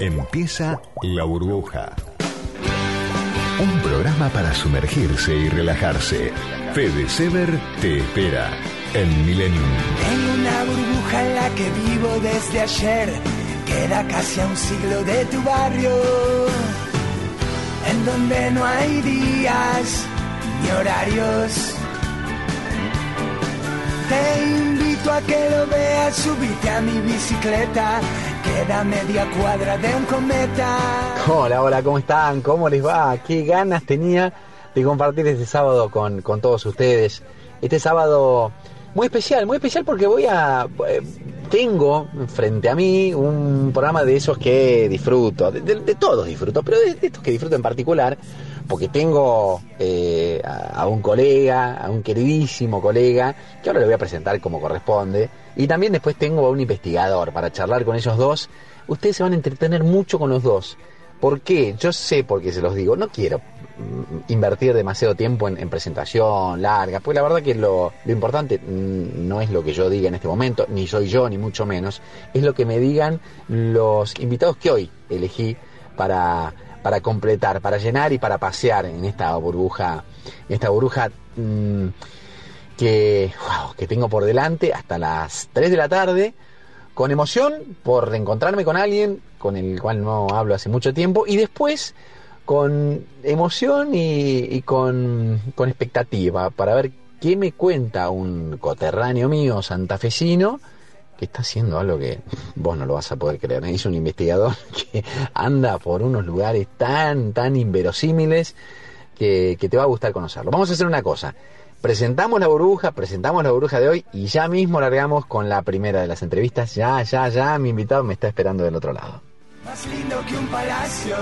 Empieza La Burbuja. Un programa para sumergirse y relajarse. Fede Sever te espera en Millennium. Tengo una burbuja en la que vivo desde ayer. Queda casi a un siglo de tu barrio. En donde no hay días ni horarios. Te invito a que lo veas, subite a mi bicicleta. Media cuadra de un cometa. Hola, hola, ¿cómo están? ¿Cómo les va? Qué ganas tenía de compartir este sábado con, con todos ustedes. Este sábado muy especial, muy especial porque voy a... eh, tengo frente a mí un programa de esos que disfruto, de, de- de todos disfruto, pero de, de estos que disfruto en particular, porque tengo eh, a, un colega, a un queridísimo colega, que ahora le voy a presentar como corresponde, y también después tengo a un investigador para charlar con ellos dos. Ustedes se van a entretener mucho con los dos. ¿Por qué? Yo sé por qué se los digo. No quiero mm, invertir demasiado tiempo en, en presentación larga, porque la verdad que lo, lo importante mm, no es lo que yo diga en este momento, ni soy yo, ni mucho menos, es lo que me digan los invitados que hoy elegí para, para completar, para llenar y para pasear en esta burbuja, esta burbuja mm, que, que tengo por delante hasta las 3 de la tarde con emoción por reencontrarme con alguien con el cual no hablo hace mucho tiempo y después con emoción y, y con, con expectativa para ver qué me cuenta un coterráneo mío santafesino que está haciendo algo que vos no lo vas a poder creer. Es un investigador que anda por unos lugares tan, tan inverosímiles que, que te va a gustar conocerlo. Vamos a hacer una cosa. Presentamos la burbuja, presentamos la burbuja de hoy y ya mismo largamos con la primera de las entrevistas. Ya, ya, ya, mi invitado me está esperando del otro lado. Más lindo que un palacio.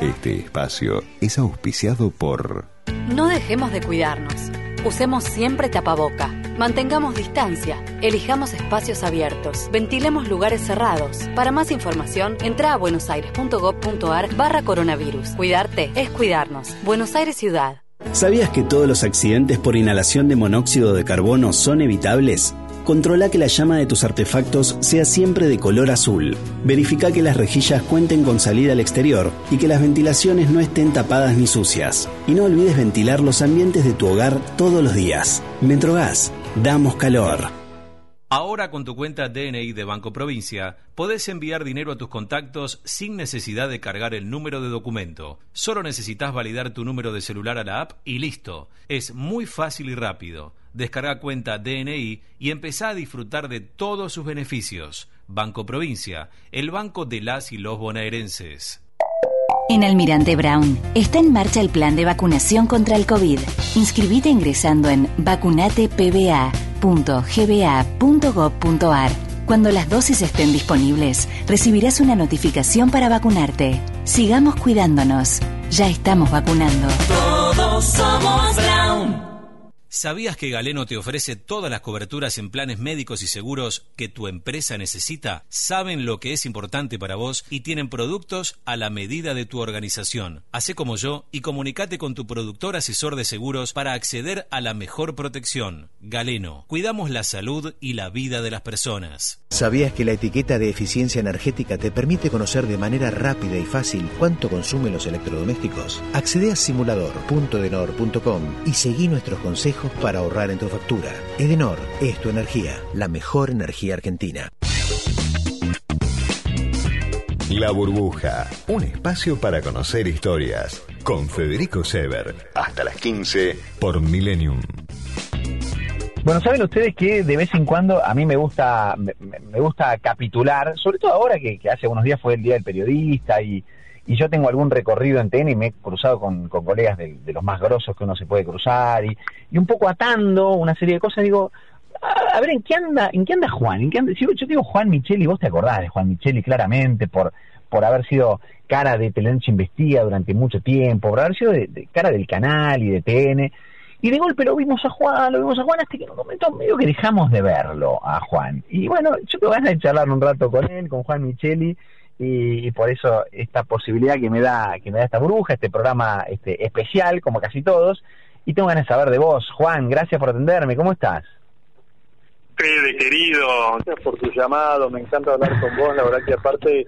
Este espacio es auspiciado por No dejemos de cuidarnos. Usemos siempre tapaboca. Mantengamos distancia. Elijamos espacios abiertos. Ventilemos lugares cerrados. Para más información, entra a buenosaires.gov.ar barra coronavirus. Cuidarte es cuidarnos. Buenos Aires Ciudad. ¿Sabías que todos los accidentes por inhalación de monóxido de carbono son evitables? Controla que la llama de tus artefactos sea siempre de color azul. Verifica que las rejillas cuenten con salida al exterior y que las ventilaciones no estén tapadas ni sucias. Y no olvides ventilar los ambientes de tu hogar todos los días. Metrogas, damos calor. Ahora con tu cuenta DNI de Banco Provincia, podés enviar dinero a tus contactos sin necesidad de cargar el número de documento. Solo necesitas validar tu número de celular a la app y listo. Es muy fácil y rápido. Descarga cuenta DNI y empezá a disfrutar de todos sus beneficios. Banco Provincia, el banco de las y los bonaerenses. En Almirante Brown está en marcha el plan de vacunación contra el COVID. Inscribite ingresando en vacunatepba.gba.gov.ar. Cuando las dosis estén disponibles, recibirás una notificación para vacunarte. Sigamos cuidándonos. Ya estamos vacunando. Todos somos Brown. ¿Sabías que Galeno te ofrece todas las coberturas en planes médicos y seguros que tu empresa necesita? Saben lo que es importante para vos y tienen productos a la medida de tu organización. Hacé como yo y comunicate con tu productor asesor de seguros para acceder a la mejor protección. Galeno, cuidamos la salud y la vida de las personas. ¿Sabías que la etiqueta de eficiencia energética te permite conocer de manera rápida y fácil cuánto consumen los electrodomésticos? Accede a simulador.edenor.com y seguí nuestros consejos para ahorrar en tu factura. Edenor es tu energía, la mejor energía argentina. La Burbuja, un espacio para conocer historias. Con Federico Sever, hasta las 15 por Millennium. Bueno, saben ustedes que de vez en cuando a mí me gusta me, me gusta capitular, sobre todo ahora que, que hace unos días fue el Día del Periodista y, y yo tengo algún recorrido en TN y me he cruzado con, con colegas de, los más grosos que uno se puede cruzar y, y un poco atando una serie de cosas, digo, a, ver, ¿en qué anda en qué anda Juan? ¿En qué anda? Si yo, digo Juan Micheli, vos te acordás de Juan Micheli claramente por, por haber sido cara de Telenoche Investiga durante mucho tiempo, por haber sido de, de cara del canal y de TN. Y de golpe lo vimos a Juan, lo vimos a Juan, hasta que en un momento medio que dejamos de verlo a Juan. Y bueno, yo tengo ganas de charlar un rato con él, con Juan Micheli, y, y por eso esta posibilidad que me da que me da esta bruja, este programa este especial, como casi todos, y tengo ganas de saber de vos. Juan, gracias por atenderme, ¿cómo estás? Fede, querido, gracias por tu llamado, me encanta hablar con vos, la verdad que aparte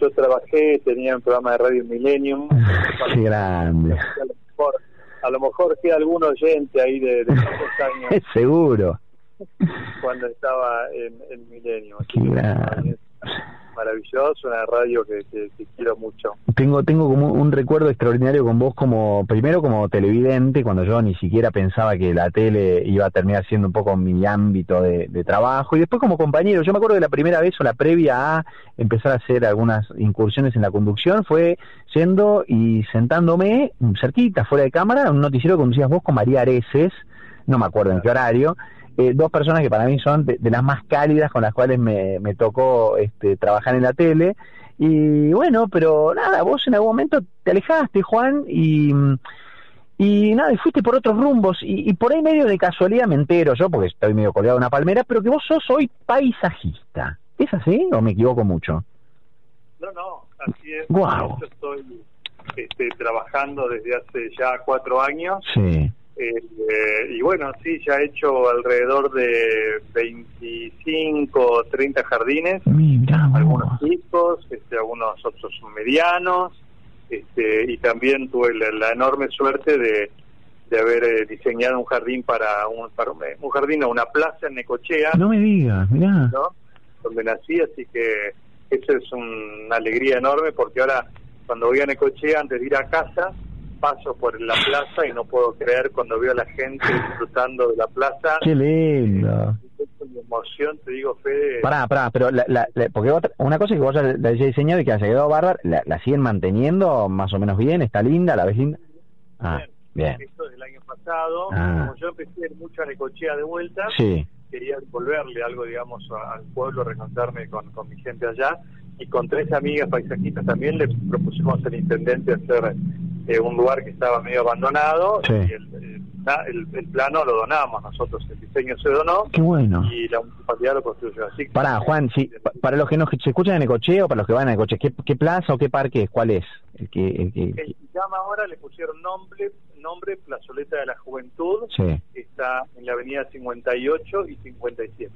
yo trabajé, tenía un programa de radio Millennium. Qué grande. A lo mejor, a lo mejor queda algún oyente ahí de, de años Seguro. cuando estaba en, en Millennium. Así Qué grande. Maravilloso, una radio que, quiero mucho. Tengo, tengo como un recuerdo extraordinario con vos como, primero como televidente, cuando yo ni siquiera pensaba que la tele iba a terminar siendo un poco mi ámbito de, de trabajo, y después como compañero, yo me acuerdo que la primera vez o la previa a empezar a hacer algunas incursiones en la conducción fue yendo y sentándome cerquita, fuera de cámara, un noticiero que conducías vos con María Areces, no me acuerdo en qué horario, eh, dos personas que para mí son de, de las más cálidas con las cuales me, me tocó este, trabajar en la tele. Y bueno, pero nada, vos en algún momento te alejaste, Juan, y, y nada, y fuiste por otros rumbos. Y, y por ahí medio de casualidad me entero yo, porque estoy medio colgado en una palmera, pero que vos sos hoy paisajista. ¿Es así o me equivoco mucho? No, no, así es. Guau. Yo estoy este, trabajando desde hace ya cuatro años. Sí. Eh, eh, y bueno, sí, ya he hecho alrededor de 25 o 30 jardines, Mira, algunos chicos, este, algunos otros medianos, este, y también tuve la, la enorme suerte de, de haber eh, diseñado un jardín para un, para un, un jardín, no, una plaza en Necochea, No me digas, mirá. ¿no? donde nací, así que eso es un- una alegría enorme porque ahora cuando voy a Necochea, antes de ir a casa, paso por la plaza y no puedo creer cuando veo a la gente disfrutando de la plaza. Qué lindo. Emoción, te digo, Fede. Pará, pará, pero la, la- la- porque otra- una cosa es que vos ya la hayas diseñado y que haya quedado bárbara, la, la siguen manteniendo más o menos bien? ¿Está linda? ¿La ves linda? Ah, bien. Esto del año pasado, Ah. como yo empecé a ir mucho a Necochea de vuelta, Sí. quería devolverle algo, digamos, al pueblo, reencontrarme con, con mi gente allá. Y con tres amigas paisajistas también le propusimos al intendente hacer eh, un lugar que estaba medio abandonado Sí. y el, el- el- el plano lo donamos nosotros, el diseño se donó Qué bueno. y la municipalidad lo construyó. Así que Pará, Juan, sí, pa- para los que nos se escuchan en Ecochea o para los que van a Ecochea, ¿qué, qué plaza o qué parque es? ¿Cuál es? El que, el que, el que llama ahora, le pusieron nombre, nombre Plazoleta de la Juventud, Sí. está en la avenida 58 y 57.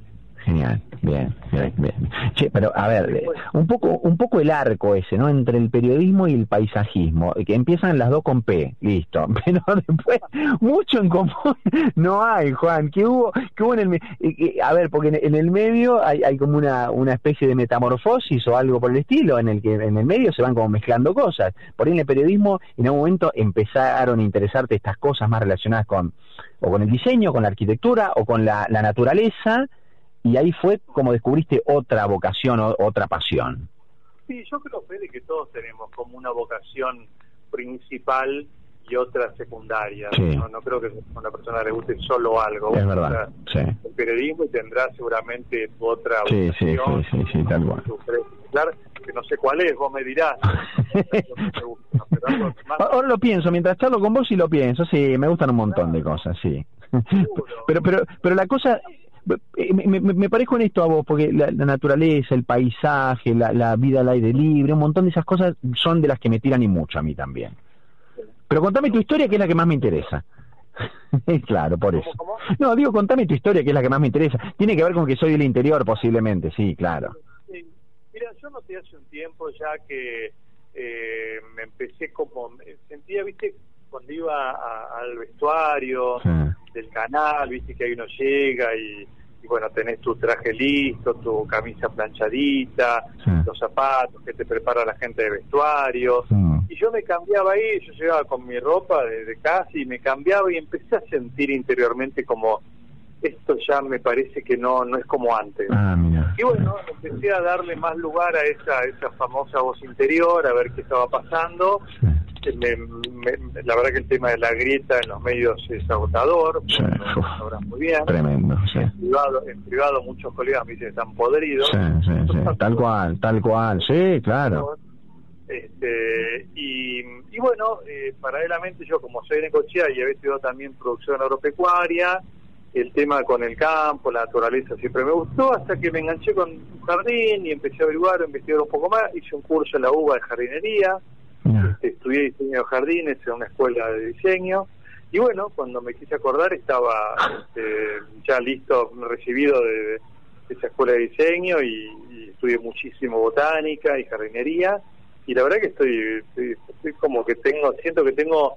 Genial, bien, bien, bien. Che, pero a ver, eh, un poco, un poco el arco ese, ¿no? Entre el periodismo y el paisajismo, que empiezan las dos con P, listo. Pero después mucho en común no hay, Juan. ¿Qué hubo, qué hubo en el, eh, eh, a ver, porque en, en el medio hay, hay como una, una especie de metamorfosis o algo por el estilo, en el que en el medio se van como mezclando cosas. Por ahí en el periodismo, en algún momento empezaron a interesarte estas cosas más relacionadas con o con el diseño, con la arquitectura o con la, la naturaleza y ahí fue como descubriste otra vocación o otra pasión. Sí, yo creo, Fede, que todos tenemos como una vocación principal y otra secundaria. Sí. No, no creo que a una persona le guste solo algo. Es verdad, sí. El periodismo y tendrá seguramente otra Sí, sí, vocación. sí, sí, sí, tal cual. particular, que no sé cuál es, vos me dirás. Ahora lo pienso, mientras charlo con vos y lo pienso, sí, me gustan un montón de cosas, sí. pero, pero, pero la cosa, me, me, me parezco en esto a vos, porque la, la naturaleza, el paisaje, la, la vida al aire libre, un montón de esas cosas son de las que me tiran y mucho a mí también. Pero contame tu historia, que es la que más me interesa. claro, por eso. No, digo, contame tu historia, que es la que más me interesa. Tiene que ver con que soy del interior, posiblemente, sí, claro. Sí. Mira, yo noté hace un tiempo ya que eh, me empecé como, sentía, viste, cuando iba a- al vestuario Sí. del canal, viste que ahí uno llega y, y bueno, tenés tu traje listo, tu camisa planchadita, Sí. los zapatos que te prepara la gente de vestuario. Mm. Y yo me cambiaba ahí, yo llegaba con mi ropa de, de casa y me cambiaba y empecé a sentir interiormente como esto ya me parece que no no es como antes. Ah, mira. Y bueno, empecé a darle más lugar a esa, esa famosa voz interior, a ver qué estaba pasando. Eh, me- me- la verdad que el tema de la grieta en los medios es agotador, Sí, lo sabrán muy bien. Tremendo, sí. En privado, en privado muchos colegas me dicen están podridos. Sí, sí, sí. Tal cual, tal cual. Sí, claro. Este, y, y bueno, eh, paralelamente yo como soy de Cochea y había estudiado también producción agropecuaria, el tema con el campo, la naturaleza siempre me gustó, hasta que me enganché con un jardín y empecé a averiguar, a investigar un poco más, hice un curso en la UBA de jardinería, este, estudié diseño de jardines en una escuela de diseño, y bueno, cuando me quise acordar estaba este, ya listo, recibido de, esa escuela de diseño y, estudié muchísimo botánica y jardinería y la verdad que estoy, estoy, estoy como que tengo, siento que tengo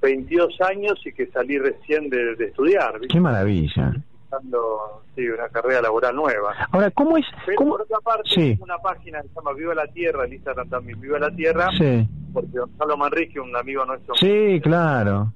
22 años y que salí recién de, de estudiar. Qué maravilla. Empezando, sí, una carrera laboral nueva. Ahora, ¿cómo es? Pero cómo- por otra parte, Sí. una página que se llama Viva la Tierra, en Instagram también, Viva la Tierra, Sí. porque Gonzalo Manrique, un amigo nuestro, Sí, claro.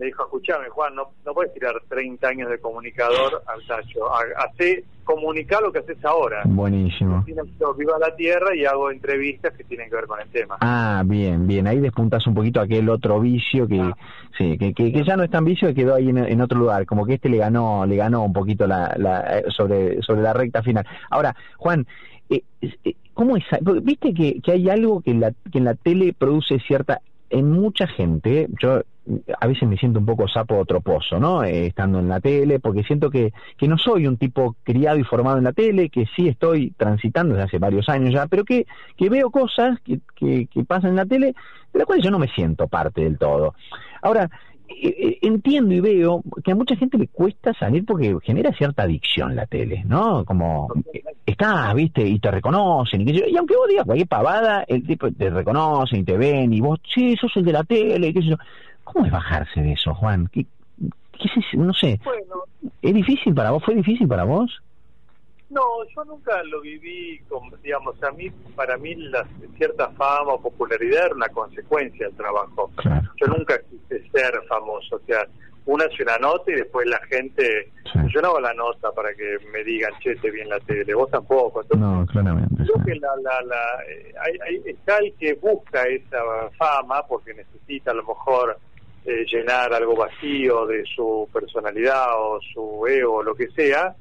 Me dijo, escuchame Juan, no, no puedes tirar 30 años de comunicador al tacho, Ha- hacé comunicar lo que haces ahora. Buenísimo. Tiene esto, Viva la Tierra y hago entrevistas que tienen que ver con el tema. Ah, bien, bien. Ahí despuntas un poquito aquel otro vicio que, Ah. sí, que, que, que ya no es tan vicio que quedó ahí en, en otro lugar. Como que este le ganó, le ganó un poquito la, la, eh, sobre, sobre la recta final. Ahora, Juan, eh, eh, ¿cómo es? Viste que, que hay algo que en, la, que en la tele produce cierta, en mucha gente, yo a veces me siento un poco sapo troposo, ¿no? Eh, estando en la tele, porque siento que, que no soy un tipo criado y formado en la tele, que sí estoy transitando desde hace varios años ya, pero que, que veo cosas que, que, que pasan en la tele de las cuales yo no me siento parte del todo. Ahora, eh, eh, entiendo y veo que a mucha gente le cuesta salir porque genera cierta adicción la tele, ¿no? Como estás, viste, y te reconocen, y, y aunque vos digas cualquier pavada, el tipo te reconocen y te ven, y vos, sí, sos el de la tele, qué sé yo. ¿Cómo es bajarse de eso, Juan? ¿Qué, qué es- no sé, Bueno, ¿es difícil para vos? ¿Fue difícil para vos? no, yo nunca lo viví, como, digamos, a mí, para mí la cierta fama o popularidad era una consecuencia del trabajo. Claro. Yo nunca quise ser famoso, o sea, una hace una nota y después la gente, yo no hago la nota para que me digan, che, te vi en la tele, vos tampoco. Entonces, No, claramente. Creo que la, la, la, eh, hay, hay- está el que busca esa fama porque necesita a lo mejor eh, llenar algo vacío de su personalidad o su ego o lo que sea.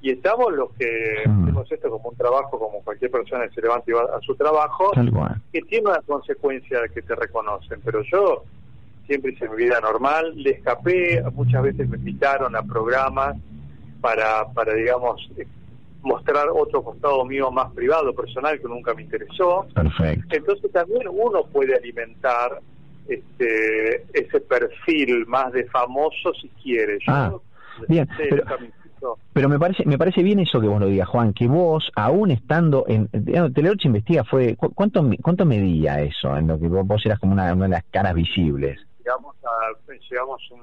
Y estamos los que hacemos esto como un trabajo, como cualquier persona que se levanta y va a su trabajo, que tiene una consecuencia que te reconocen. Pero yo siempre hice mi vida normal, le escapé, muchas veces me invitaron a programas para, para digamos, eh, mostrar otro costado mío más privado, personal, que nunca me interesó. Perfecto. Entonces también uno puede alimentar este ese perfil más de famoso si quiere. Yo, Ah, bien, pero-. Pero me parece me parece bien eso que vos lo digas, Juan, que vos, aún estando en... Telenoche Investiga fue... ¿cu- ¿Cuánto, cuánto medía eso en lo que vos, vos eras como una, una de las caras visibles? Llegamos a, llegamos un,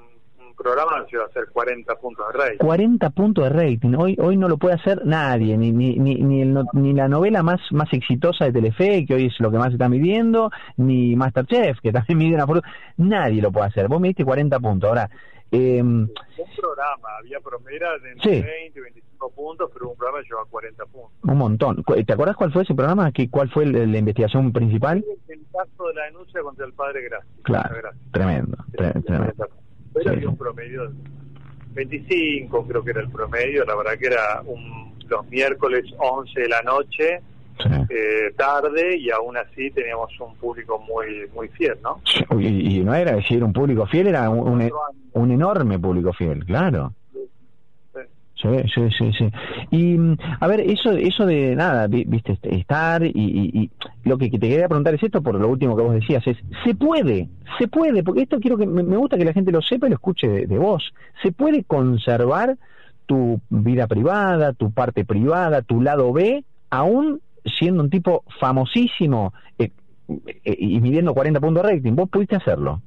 un programa que iba a hacer 40 puntos de rey. 40 puntos de rating. Hoy hoy no lo puede hacer nadie, ni ni ni ni, el ni la novela más más exitosa de Telefe, que hoy es lo que más se está midiendo, ni Masterchef, que también mide una fortuna. Nadie lo puede hacer. Vos me diste 40 puntos. Ahora, eh, Un programa, había promedio de entre Sí. 20 y 25 puntos, pero un programa lleva 40 puntos. un montón. ¿Te acuerdas cuál fue ese programa? ¿Qué, ¿Cuál fue la investigación principal? El caso de la denuncia contra el padre Gracia. Claro, Gracia. tremendo. tre- tremendo. Pero Sí, había un promedio de 25, creo que era el promedio. La verdad que era un, los miércoles 11 de la noche, eh, tarde, y aún así teníamos un público muy muy fiel, ¿no? Y, y no era decir un público fiel, era un, un, un enorme público fiel, claro. Sí, sí, sí, sí. Y, mm, a ver, eso eso de nada, vi- viste, estar y, y- y lo que, te quería preguntar es esto, por lo último que vos decías, es, se puede, se puede, porque esto quiero que, me, gusta que la gente lo sepa y lo escuche de, de vos, se puede conservar tu vida privada, tu parte privada, tu lado B, aún siendo un tipo famosísimo eh, eh, y midiendo 40 puntos de rating, vos pudiste hacerlo.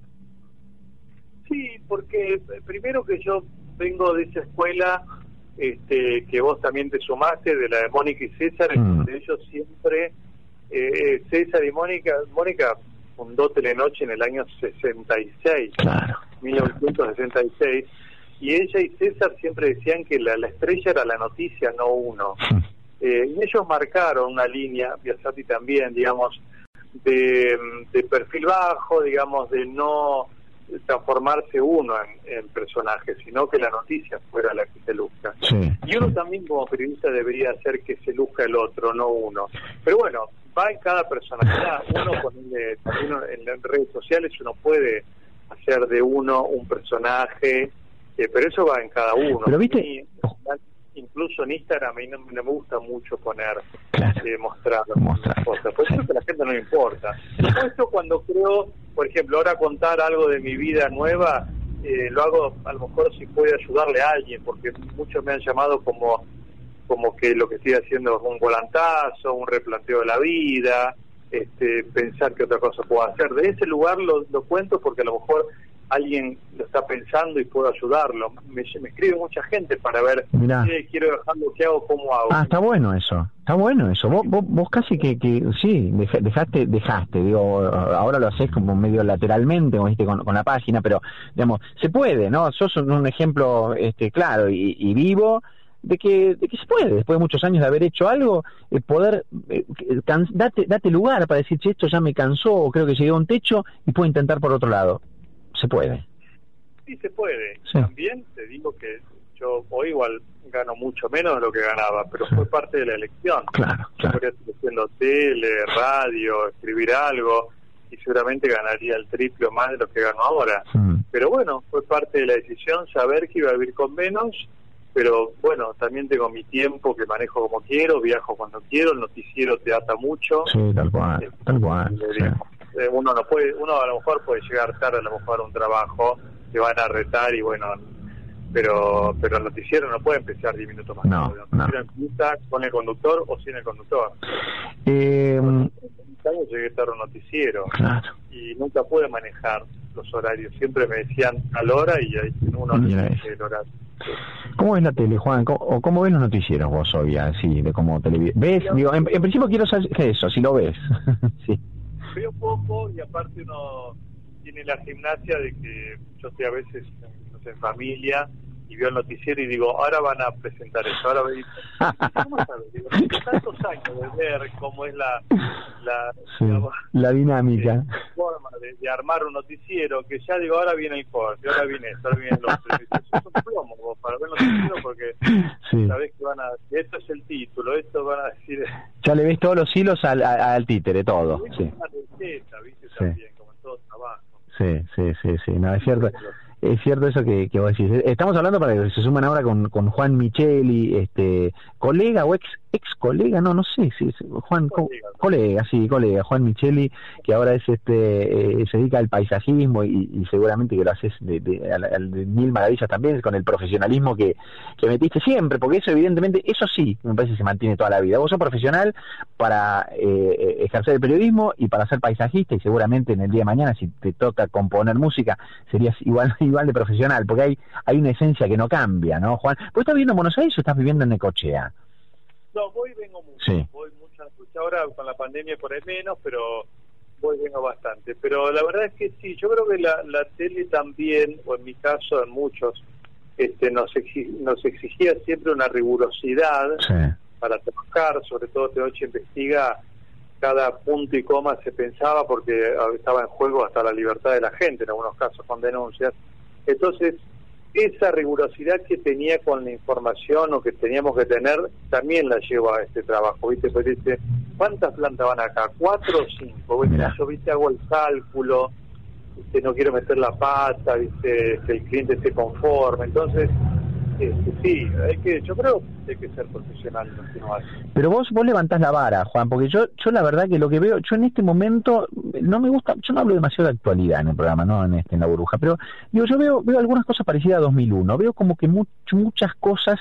Sí, porque primero que yo vengo de esa escuela este, que vos también te sumaste, de la de Mónica y César, Mm. donde ellos siempre, eh, César y Mónica, Mónica fundó Telenoche en el año 66, claro. 1966, y ella y César siempre decían que la, la estrella era la noticia, no uno. Eh, y ellos marcaron una línea, Biasati también, digamos, de, de perfil bajo, digamos, de no transformarse uno en, en personaje, sino que la noticia fuera la que se luzca. Sí. Y uno también como periodista debería hacer que se luzca el otro, no uno. Pero bueno, va en cada personalidad. Uno también en las redes sociales uno puede hacer de uno un personaje, eh, pero eso va en cada uno. Pero viste- mí, incluso en Instagram a mí no, no me gusta mucho poner, eh, mostrar cosas, pues eso que a la gente no le importa. Por eso cuando creo, por ejemplo, ahora contar algo de mi vida nueva, eh, lo hago a lo mejor si puede ayudarle a alguien, porque muchos me han llamado como como que lo que estoy haciendo es un volantazo, un replanteo de la vida, este, pensar que otra cosa puedo hacer. De ese lugar lo, lo cuento porque a lo mejor alguien lo está pensando y puedo ayudarlo. Me, me escribe mucha gente para ver, qué quiero dejar lo que hago, cómo hago. Ah, está bueno eso, está bueno eso. Vos, vos, vos casi que, que sí, dejaste, dejaste, digo, ahora lo haces como medio lateralmente, como con, con la página, pero digamos, se puede, ¿no? Sos un ejemplo este, claro y, y vivo de que, de que se puede, después de muchos años de haber hecho algo, eh, poder, eh, date, date lugar para decir, che, esto ya me cansó, o creo que llegué a un techo y puedo intentar por otro lado se puede. Sí, se puede. También te digo que yo hoy igual gano mucho menos de lo que ganaba, pero fue parte de la elección. Claro, claro. haciendo tele, radio, escribir algo, y seguramente ganaría el triple más de lo que gano ahora. Pero bueno, fue parte de la decisión saber que iba a vivir con menos, pero bueno, también tengo mi tiempo que manejo como quiero, viajo cuando quiero, el noticiero te ata mucho. Sí, tal cual, eh, tal cual. Eh, uno no puede, uno a lo mejor puede llegar tarde a lo mejor a un trabajo, te van a retar y bueno, pero pero el noticiero no puede empezar 10 minutos más no, no. empieza con el conductor o sin el conductor. Eh, años llegué tarde un noticiero y nunca pude manejar los horarios. Siempre me decían a la hora y ahí uno no el horario. ¿Cómo ves la tele, Juan? ¿Cómo, ¿O cómo ves los noticieros vos hoy, así, de cómo televisión? ¿Ves? Digo, en, en, principio quiero saber eso, si lo ves. sí veo poco y aparte uno tiene la gimnasia de que yo estoy a veces no sé, en familia y veo el noticiero y digo, ahora van a presentar eso, ahora voy ¿cómo sabes? Digo, tantos años de ver cómo es la la, la dinámica forma de, armar un noticiero que ya digo, ahora viene el corte, ahora viene esto, ahora viene lo otro. es un plomo para ver el noticiero porque sabes que van a esto es el título, esto van a decir... Ya le ves todos los hilos al, al, títere, todo. Sí. Una receta, ¿viste? También, como en todo trabajo. Sí, sí, sí, sí, no, es cierto es cierto eso que, que vos decís. Estamos hablando para que se sumen ahora con, con Juan Micheli, este, colega o ex ex colega, no, no sé, si Juan, colega, sí, colega, Juan Micheli, que ahora es este, eh, se dedica al paisajismo y, seguramente que lo haces de, de, mil maravillas también, con el profesionalismo que, que metiste siempre, porque eso evidentemente, eso sí, me parece que se mantiene toda la vida. Vos sos profesional para eh, ejercer el periodismo y para ser paisajista y seguramente en el día de mañana si te toca componer música serías igual igual de profesional, porque hay hay una esencia que no cambia, ¿no, Juan? ¿Vos estás viviendo en Buenos Aires o estás viviendo en Necochea? No, voy y vengo mucho. Voy mucho Ahora con la pandemia por ahí menos, pero voy y vengo bastante. Pero la verdad es que sí, yo creo que la, la tele también, o en mi caso, en muchos, este, nos, nos exigía siempre una rigurosidad para trabajar, sobre todo de noche investiga cada punto y coma se pensaba porque estaba en juego hasta la libertad de la gente en algunos casos con denuncias. Entonces, esa rigurosidad que tenía con la información o que teníamos que tener también la llevo a este trabajo, ¿viste? Pues dice, ¿cuántas plantas van acá? ¿Cuatro o cinco? Yo, ¿viste? Hago el cálculo, ¿viste? No quiero meter la pata, ¿viste? Que el cliente esté conforme. Entonces, este, sí, hay que, yo creo que hay que ser profesional en hace. Pero vos, vos levantás la vara, Juan, porque yo, yo la verdad que lo que veo, yo en este momento no me gusta, yo no hablo demasiado de actualidad en el programa, no en este en la burbuja, pero digo, yo veo, veo algunas cosas parecidas a 2001, veo como que muchas cosas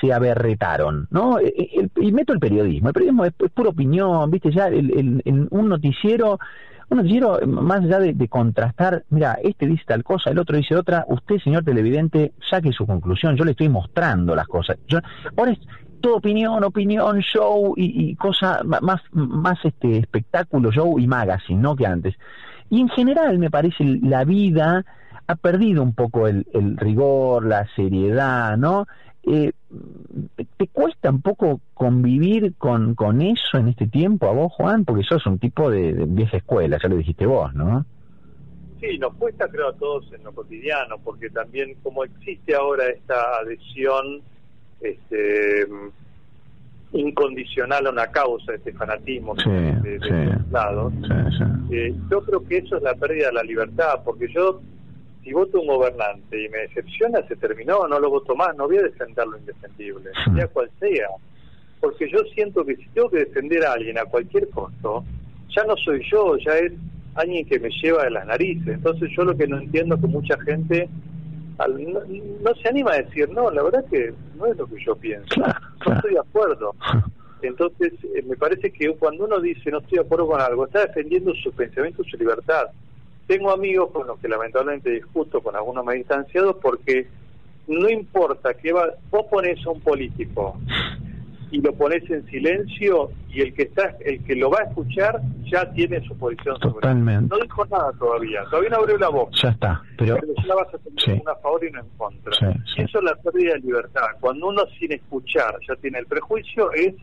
se aberretaron, ¿no? E, e, y meto el periodismo, el periodismo es, pura opinión, viste, ya el, un noticiero un noticiero, más allá de, contrastar, mira, este dice tal cosa, el otro dice otra, usted, señor televidente, saque su conclusión, yo le estoy mostrando las cosas. Ahora es todo opinión, opinión, show y, y cosa más, más este espectáculo, show y magazine, ¿no? Que antes. Y en general, me parece, la vida ha perdido un poco el, el rigor, la seriedad, ¿no? Eh, ¿Te cuesta un poco convivir con, con eso en este tiempo a vos, Juan? Porque sos un tipo de, vieja escuela, ya lo dijiste vos, ¿no? Sí, nos cuesta creo a todos en lo cotidiano, porque también como existe ahora esta adhesión este, incondicional a una causa, este fanatismo de, los lados, eh, yo creo que eso es la pérdida de la libertad, porque yo si voto un gobernante y me decepciona, se terminó, no lo voto más, no voy a defender lo indefendible, sea cual sea. Porque yo siento que si tengo que defender a alguien a cualquier costo, ya no soy yo, ya es alguien que me lleva de las narices. Entonces yo lo que no entiendo es que mucha gente no, se anima a decir, no, la verdad que no es lo que yo pienso, no estoy de acuerdo. Entonces, eh, me parece que cuando uno dice no estoy de acuerdo con algo, está defendiendo su pensamiento, su libertad. Tengo amigos con los que lamentablemente discuto, con algunos más distanciados, porque no importa que va, vos pones a un político y lo pones en silencio y el que está el que lo va a escuchar ya tiene su posición Totalmente. no dijo nada todavía todavía no abrió la boca. Ya está pero, ya vas a tener una a favor y una en contra. Eso es la pérdida de libertad. Cuando uno sin escuchar ya tiene el prejuicio es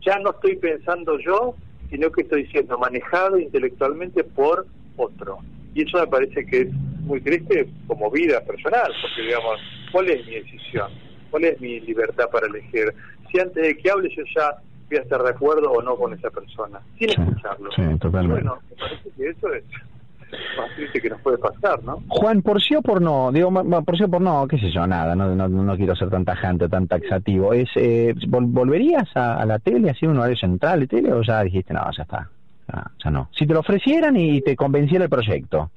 ya no estoy pensando yo sino que estoy siendo manejado intelectualmente por otro y eso me parece que es muy triste como vida personal porque digamos cuál es mi decisión cuál es mi libertad para elegir si antes de que hable yo ya voy a estar de acuerdo o no con esa persona, sin escucharlo. Sí, totalmente. bueno, me parece que eso es más triste que nos puede pasar, ¿no? Juan, por sí o por no, digo, por sí o por no, qué sé yo, nada, no, no, no quiero ser tan tajante, tan taxativo. Es, eh, ¿Volverías a, la tele, así un horario central de tele, o ya dijiste, no, ya está, ya, no? Si te lo ofrecieran y te convenciera el proyecto.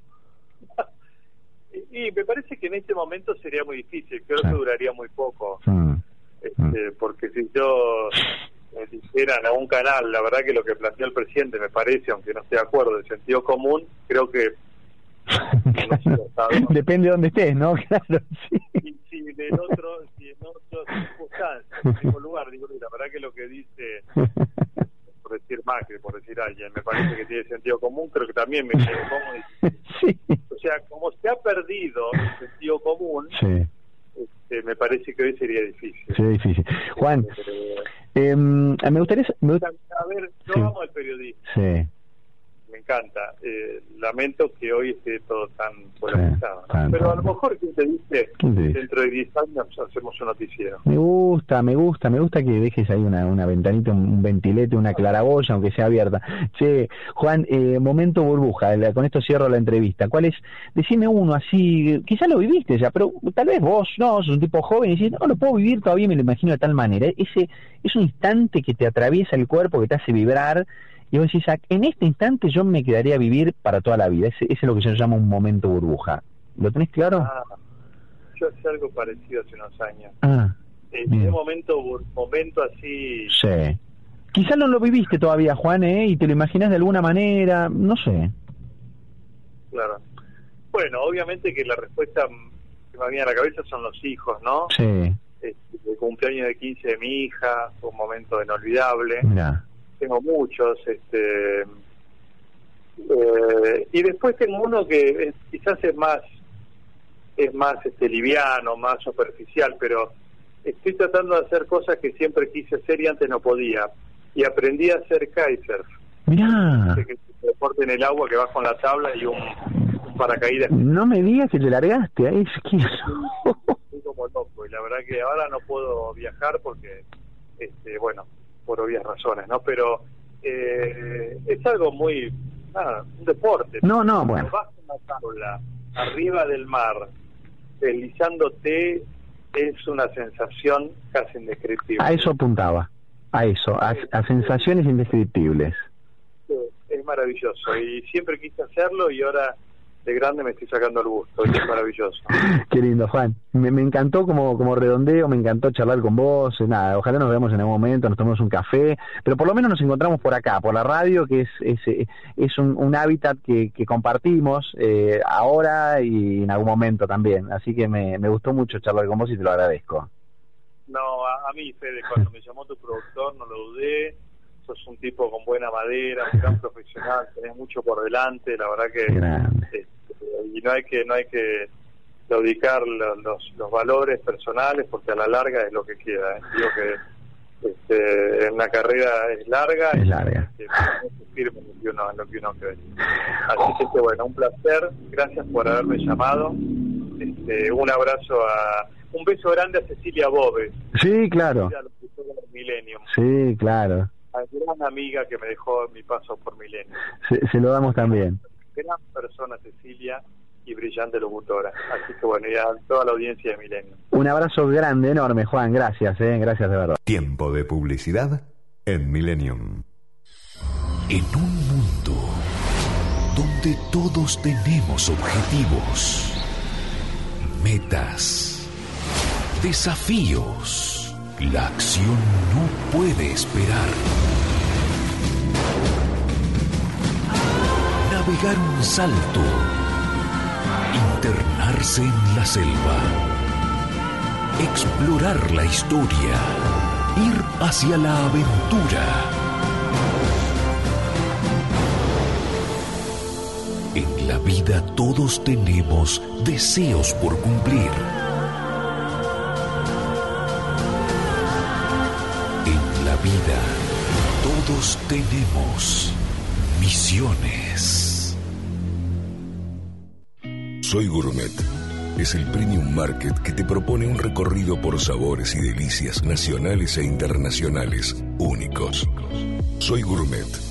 y, me parece que en este momento sería muy difícil, creo que duraría muy poco. Mm. Este, porque si yo me dijeran a un canal, la verdad que lo que planteó el presidente me parece, aunque no esté de acuerdo, de sentido común, creo que... Depende de dónde estés, ¿no? Claro, sí. Y si en otro, si en otras circunstancias, en mismo lugar, digo, la verdad que lo que dice, por decir Macri, por decir alguien, me parece que tiene sentido común, creo que también me sentido común. Sí. O sea, como se ha perdido el sentido común, sí este, me parece que hoy sería difícil. Sería difícil. Juan, eh, me gustaría... A ver, yo amo el periodismo. Sí me encanta. Eh, lamento que hoy esté todo tan polarizado. Pero a lo mejor, ¿quién te dice? Dentro de 10 años hacemos un noticiero. Me gusta, me gusta, me gusta que dejes ahí una, una ventanita, un ventilete, una claraboya, aunque sea abierta. Che, Juan, eh, momento burbuja, con esto cierro la entrevista. ¿Cuál es? Decime uno así, quizás lo viviste ya, pero tal vez vos, no, sos un tipo joven y decís, no, lo puedo vivir todavía, me lo imagino de tal manera. Ese es un instante que te atraviesa el cuerpo, que te hace vibrar y vos decís, en este instante yo me quedaría a vivir para toda la vida. Ese, es lo que yo llamo un momento burbuja. ¿Lo tenés claro? Ah, yo hice algo parecido hace unos años. Ah, en un momento, momento así... Sí. Quizás no lo viviste todavía, Juan, ¿eh? Y te lo imaginas de alguna manera, no sé. Claro. Bueno, obviamente que la respuesta que me viene a la cabeza son los hijos, ¿no? Sí. Este, el cumpleaños de 15 de mi hija, fue un momento inolvidable. Mira tengo muchos, este eh, y después tengo uno que quizás es más es más este liviano, más superficial, pero estoy tratando de hacer cosas que siempre quise hacer y antes no podía. Y aprendí a hacer kitesurf. Mirá. Que deporte en el agua que vas con la tabla y un, paracaídas. No me digas que te largaste, ahí Estoy como loco y la verdad que ahora no puedo viajar porque, este bueno, por obvias razones, ¿no? Pero eh, es algo muy, nada, un deporte. No, no, bueno. Vas la tabla arriba del mar, deslizándote, es una sensación casi indescriptible. A eso apuntaba, a eso, a, a sensaciones indescriptibles. Es maravilloso y siempre quise hacerlo y ahora de grande me estoy sacando el gusto y es maravilloso. Qué lindo, Juan. Me, encantó como, como redondeo, me encantó charlar con vos. Nada, ojalá nos veamos en algún momento, nos tomemos un café, pero por lo menos nos encontramos por acá, por la radio, que es, es, es un, un hábitat que, que compartimos eh, ahora y en algún momento también. Así que me, me gustó mucho charlar con vos y te lo agradezco. No, a, a mí, Fede, cuando me llamó tu productor, no lo dudé sos un tipo con buena madera, un gran profesional, tenés mucho por delante, la verdad que este, y no hay que no hay que claudicar los, los, valores personales porque a la larga es lo que queda. ¿eh? Digo que este, en la carrera es larga es larga. y que en lo que uno, en lo que uno cree. Así que bueno, un placer, gracias por haberme llamado. Este, un abrazo a un beso grande a Cecilia Bobes. Sí, claro. Sí, claro a gran amiga que me dejó en mi paso por Milenio. Se, lo damos también. Gran persona, Cecilia, y brillante locutora. Así que bueno, y a toda la audiencia de Milenio. Un abrazo grande, enorme, Juan. Gracias, eh, gracias de verdad. Tiempo de publicidad en Millennium. En un mundo donde todos tenemos objetivos metas, desafíos. La acción no puede esperar. Navegar un salto. Internarse en la selva. Explorar la historia. Ir hacia la aventura. En la vida todos tenemos deseos por cumplir. Tenemos misiones. Soy Gourmet. Es el premium market que te propone un recorrido por sabores y delicias nacionales e internacionales únicos. Soy Gourmet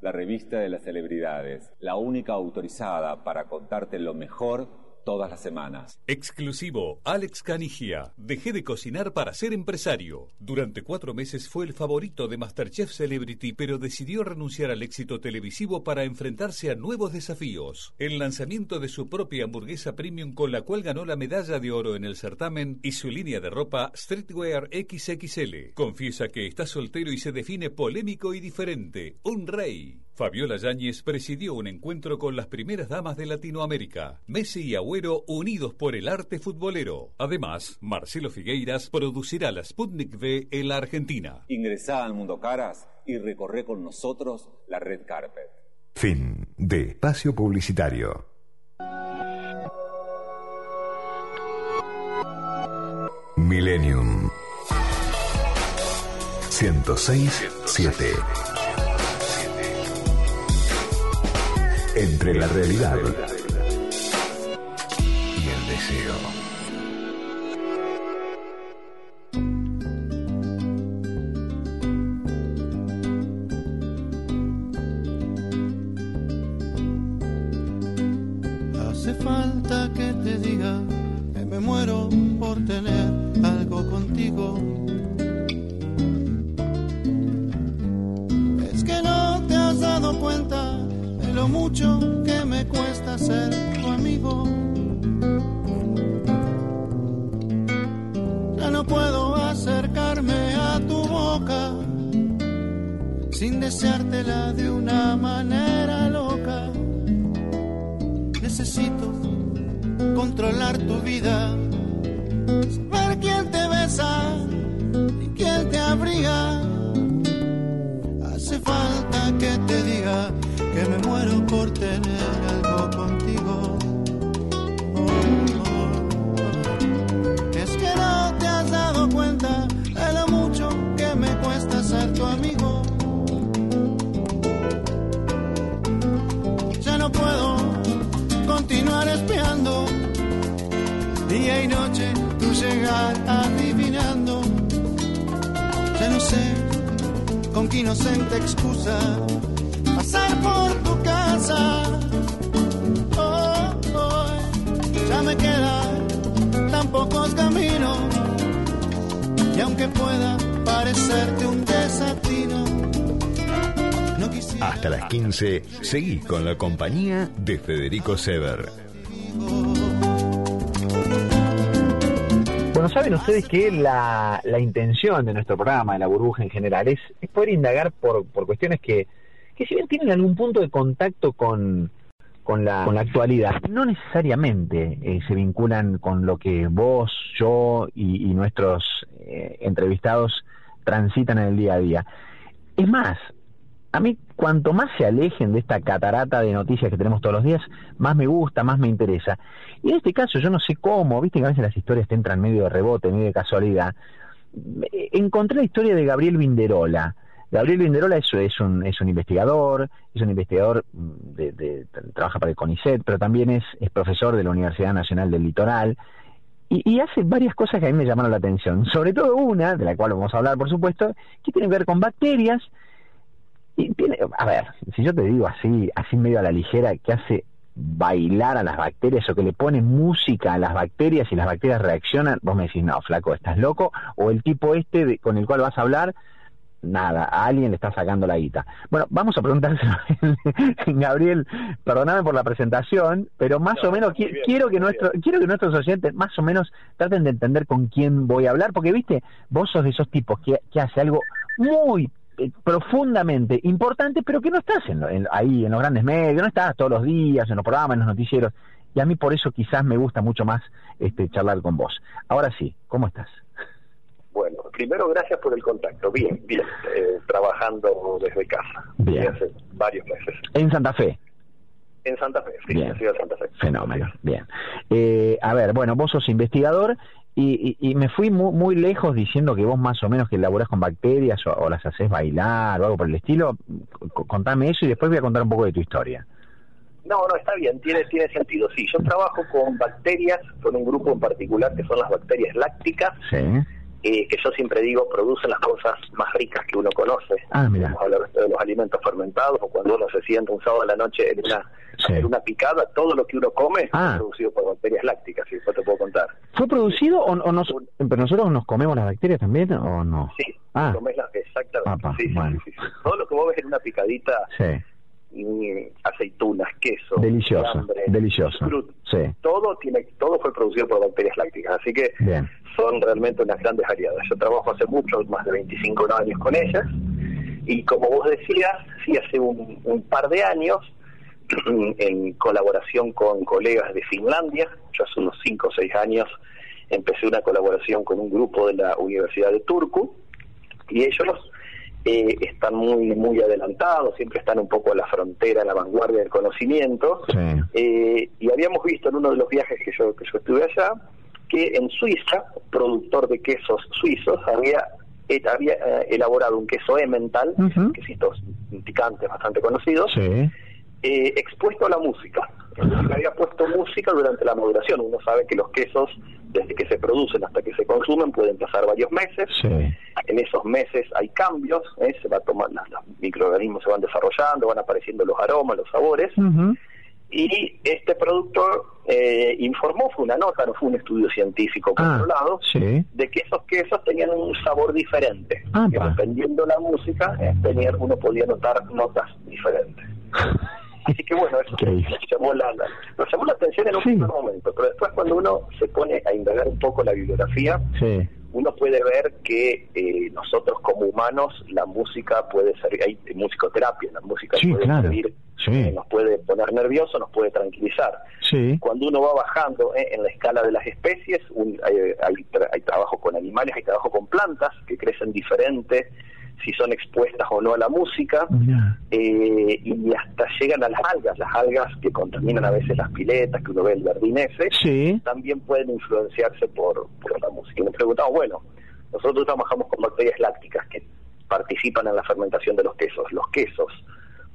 la revista de las celebridades, la única autorizada para contarte lo mejor todas las semanas. Exclusivo, Alex Canigia. Dejé de cocinar para ser empresario. Durante cuatro meses fue el favorito de Masterchef Celebrity, pero decidió renunciar al éxito televisivo para enfrentarse a nuevos desafíos. El lanzamiento de su propia hamburguesa premium con la cual ganó la medalla de oro en el certamen y su línea de ropa Streetwear XXL. Confiesa que está soltero y se define polémico y diferente. Un rey. Fabiola Yáñez presidió un encuentro con las primeras damas de Latinoamérica, Messi y Agüero unidos por el arte futbolero. Además, Marcelo Figueiras producirá la Sputnik V en la Argentina. Ingresá al Mundo Caras y recorre con nosotros la red Carpet. Fin de espacio publicitario. Millennium 106 7 entre la realidad y el deseo. Inocente excusa pasar por tu casa. Oh, oh, ya me quedan tan pocos caminos. Y aunque pueda parecerte un desatino, no quisiera. Hasta las 15, seguí con la compañía de Federico Sever. Bueno, saben ustedes que la, la intención de nuestro programa, de la burbuja en general, es, poder indagar por, por cuestiones que, que si bien tienen algún punto de contacto con, con, la, con la actualidad, no necesariamente eh, se vinculan con lo que vos, yo y, y nuestros eh, entrevistados transitan en el día a día. Es más, a mí cuanto más se alejen de esta catarata de noticias que tenemos todos los días, más me gusta, más me interesa. Y en este caso yo no sé cómo, viste que a veces las historias te entran medio de rebote, medio de casualidad. Encontré la historia de Gabriel Vinderola. Gabriel Vinderola es, es, un, es un investigador, es un investigador, de, de, trabaja para el CONICET, pero también es, es profesor de la Universidad Nacional del Litoral. y, y, hace varias cosas que a mí me llamaron la atención. Sobre todo una, de la cual vamos a hablar, por supuesto, que tiene que ver con bacterias. Y tiene, a ver, si yo te digo así, así medio a la ligera, que hace bailar a las bacterias o que le pone música a las bacterias y las bacterias reaccionan, vos me decís, no, flaco, estás loco, o el tipo este de, con el cual vas a hablar, nada, a alguien le está sacando la guita. Bueno, vamos a preguntárselo Gabriel, perdóname por la presentación, pero más o menos quiero que nuestro, quiero que nuestros oyentes más o menos traten de entender con quién voy a hablar, porque viste, vos sos de esos tipos que, que hace algo muy eh, profundamente importante, pero que no estás en, ahí en los grandes medios, no estás todos los días en los programas, en los noticieros, y a mí por eso quizás me gusta mucho más este charlar con vos. Ahora sí, ¿cómo estás? Bueno, primero gracias por el contacto. Bien, bien, eh, trabajando desde casa. Bien. Hace varios meses. En Santa Fe. En Santa Fe, sí, en Santa Fe. Fenómeno, bien. Eh, a ver, bueno, vos sos investigador y, y, me fui muy, muy, lejos diciendo que vos más o menos que elaborás con bacterias o, las haces bailar o algo por el estilo. contame eso y después voy a contar un poco de tu historia. No, no, está bien, tiene, tiene sentido. Sí, yo trabajo con bacterias, con un grupo en particular que son las bacterias lácticas. Sí que yo siempre digo producen las cosas más ricas que uno conoce. Ah, mira. hablar de los alimentos fermentados o cuando uno se sienta un sábado a la noche en una, en una picada, todo lo que uno come ah. es producido por bacterias lácticas, si eso te puedo contar. ¿Fue producido o, o nos, pero nosotros nos comemos las bacterias también o no? Sí, ah. exactamente. sí, sí, Todo lo que vos ves en una picadita aceitunas, queso, delicioso, delicioso, sí. todo tiene, todo fue producido por bacterias lácticas, así que son realmente unas grandes aliadas. Yo trabajo hace mucho, más de 25 años con ellas, y como vos decías, sí hace un, par de años, en colaboración con colegas de Finlandia, yo hace unos 5 o 6 años empecé una colaboración con un grupo de la Universidad de Turku, y ellos eh, están muy muy adelantados, siempre están un poco a la frontera, a la vanguardia del conocimiento. Eh, y habíamos visto en uno de los viajes que yo, que yo estuve allá, que en Suiza, productor de quesos suizos, había eh, había elaborado un queso Emmental, quesitos picantes bastante conocidos, expuesto a la música. había puesto música durante la maduración. Uno sabe que los quesos desde que se producen hasta que se consumen pueden pasar varios meses. En esos meses hay cambios, ¿eh? se va tomar, los microorganismos se van desarrollando, van apareciendo los aromas, los sabores. Y este productor eh, informó, fue una nota, no fue un estudio científico ah, controlado, de que esos quesos tenían un sabor diferente. que dependiendo de la música, eh, uno podía notar notas diferentes. Así que bueno, eso nos llamó la, nos llamó la atención en un primer momento, pero después cuando uno se pone a indagar un poco la bibliografía, uno puede ver que eh, nosotros como humanos la música puede ser, hay musicoterapia, la música puede servir, eh, nos puede poner nervioso, nos puede tranquilizar. Cuando uno va bajando eh, en la escala de las especies, hay, hay, hay trabajo con animales, hay trabajo con plantas que crecen diferentes si son expuestas o no a la música, eh, y hasta llegan a las algas, las algas que contaminan a veces las piletas, que uno ve el jardín ese, también pueden influenciarse por, por la música. Y nos preguntamos, bueno, nosotros trabajamos con bacterias lácticas que participan en la fermentación de los quesos. Los quesos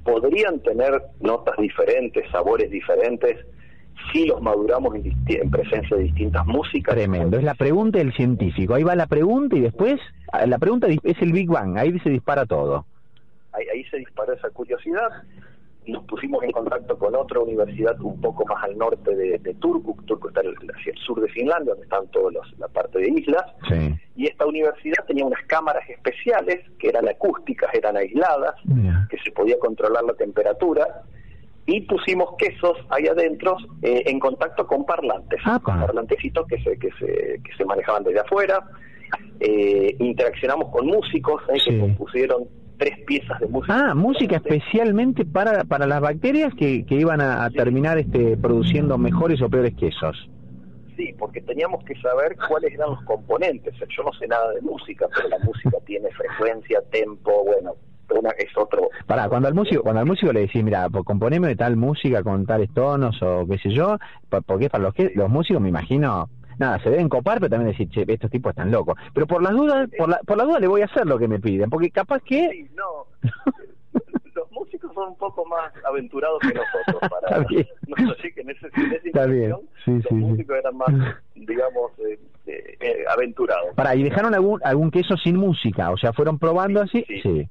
podrían tener notas diferentes, sabores diferentes, si los maduramos en, presencia de distintas músicas. Tremendo, es la pregunta del científico. Ahí va la pregunta y después ah, la pregunta es el Big Bang, ahí se dispara todo. Ahí, se disparó esa curiosidad. Nos pusimos en contacto con otra universidad un poco más al norte de, de Turku. Turku está hacia el sur de Finlandia, donde están toda la parte de islas. Y esta universidad tenía unas cámaras especiales que eran acústicas, eran aisladas, que se podía controlar la temperatura y pusimos quesos ahí adentro eh, en contacto con parlantes, ah, parlantecitos que se, que, se, que se manejaban desde afuera. Eh, interaccionamos con músicos eh, que compusieron tres piezas de música. Ah, música especialmente para, para las bacterias que, que iban a, terminar este, produciendo mejores o peores quesos. Sí, porque teníamos que saber cuáles eran los componentes. Yo no sé nada de música, pero la música tiene frecuencia, tempo, bueno, una es otro. Para, cuando al músico, cuando al músico le decís, mira, componeme de tal música con tales tonos o qué sé yo, porque para los que los músicos me imagino nada, se deben copar, pero también decir, che, estos tipos están locos. Pero por las dudas, por la, por las dudas le voy a hacer lo que me piden, porque capaz que... Sí, no. los músicos son un poco más aventurados que nosotros. Para, no, así que en ese, en esa Está bien. Sí, los músicos eran más digamos, eh, eh, aventurado. Para, ¿y dejaron algún, algún queso sin música? O sea, ¿fueron probando así? Sí.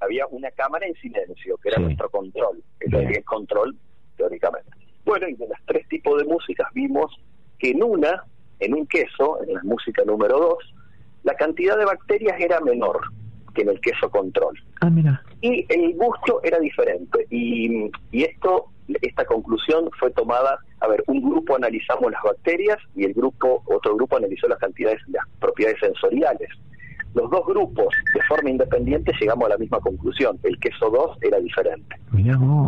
Había una cámara en silencio, que era nuestro control, el control, teóricamente. Bueno, y de los tres tipos de músicas vimos que en una, en un queso, en la música número dos, la cantidad de bacterias era menor que en el queso control. Ah, mira. Y el gusto era diferente. Y, y esto, esta conclusión fue tomada, a ver, un grupo analizamos las bacterias y el grupo, otro grupo analizó las cantidades, las propiedades sensoriales. Los dos grupos, de forma independiente, llegamos a la misma conclusión. El queso 2 era diferente.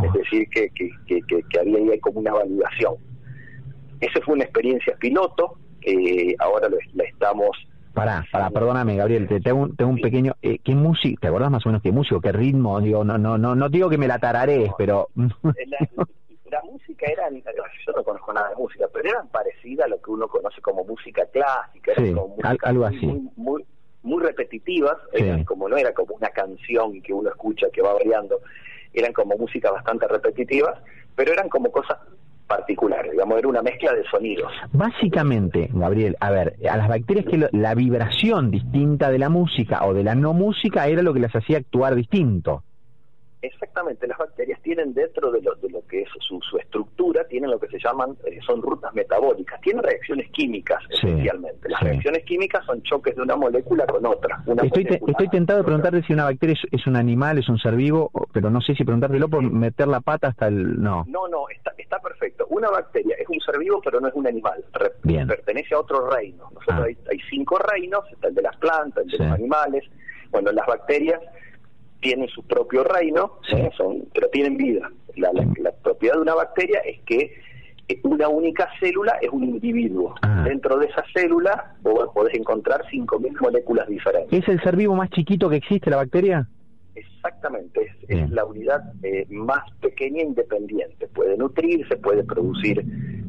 Es decir, que, que, que, que había ahí como una validación. Esa fue una experiencia piloto, eh, ahora la estamos Pará, pará, perdóname, Gabriel, te tengo, tengo un pequeño... Eh, ¿Qué música? ¿Te acordás más o menos qué músico, qué ritmo? Digo, no, no, no, no digo que me la tararé, pero... La, música era, yo no conozco nada de música, pero eran parecidas a lo que uno conoce como música clásica, sí, algo así. Muy, muy, muy repetitivas, como no era como una canción que uno escucha que va variando, eran como música bastante repetitivas, pero eran como cosas particular, digamos, era una mezcla de sonidos. Básicamente, Gabriel, a ver, a las bacterias que la vibración distinta de la música o de la no música era lo que las hacía actuar distinto. Exactamente, las bacterias tienen dentro de lo, de lo que es su, estructura, tienen lo que se llaman, eh, son rutas metabólicas, tienen reacciones químicas esencialmente. Las reacciones químicas son choques de una molécula con otra. estoy, estoy tentado de preguntarte si una bacteria es, un animal, es un ser vivo, pero no sé si preguntártelo por meter la pata hasta el... No, no, no está, está perfecto. Una bacteria es un ser vivo, pero no es un animal. Pertenece a otro reino. Nosotros ah. hay, hay, cinco reinos, está el de las plantas, el de los animales. Bueno, las bacterias tienen su propio reino, son, pero tienen vida. La, propiedad de una bacteria es que eh, una única célula es un individuo. Ah. Dentro de esa célula vos podés encontrar 5.000 moléculas diferentes. ¿Es el ser vivo más chiquito que existe, la bacteria? Exactamente, es, la unidad eh, más pequeña e independiente. Puede nutrirse, puede producir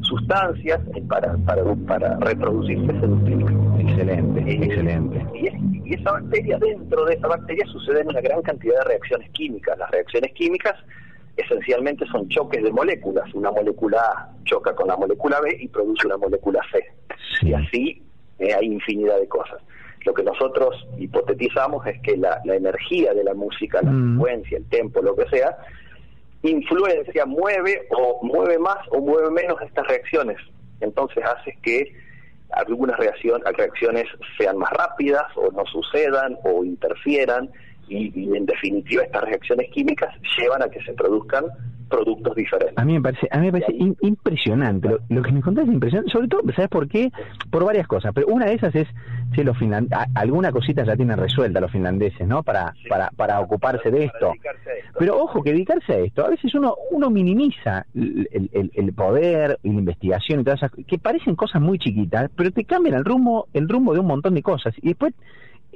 sustancias eh, para, para, para reproducirse, se Excelente, excelente. Y, esa bacteria, dentro de esa bacteria suceden una gran cantidad de reacciones químicas. Las reacciones químicas esencialmente son choques de moléculas. Una molécula A choca con la molécula B y produce una molécula C. Y así eh, hay infinidad de cosas. Lo que nosotros hipotetizamos es que la, energía de la música, la mm. frecuencia, el tempo, lo que sea, influencia, mueve o mueve más o mueve menos estas reacciones. Entonces hace que algunas reacciones sean más rápidas o no sucedan o interfieran y, en definitiva estas reacciones químicas llevan a que se produzcan productos diferentes. A mí me parece, a mí me parece impresionante. Lo, que me contás es impresionante, sobre todo, ¿sabes por qué? Por varias cosas. Pero una de esas es, si los alguna cosita ya tienen resuelta los finlandeses, ¿no? Para, para, para ocuparse de esto. Pero ojo, que dedicarse a esto, a veces uno, uno minimiza el, el, el poder y la investigación y todas esas, que parecen cosas muy chiquitas, pero te cambian el rumbo, el rumbo de un montón de cosas. Y después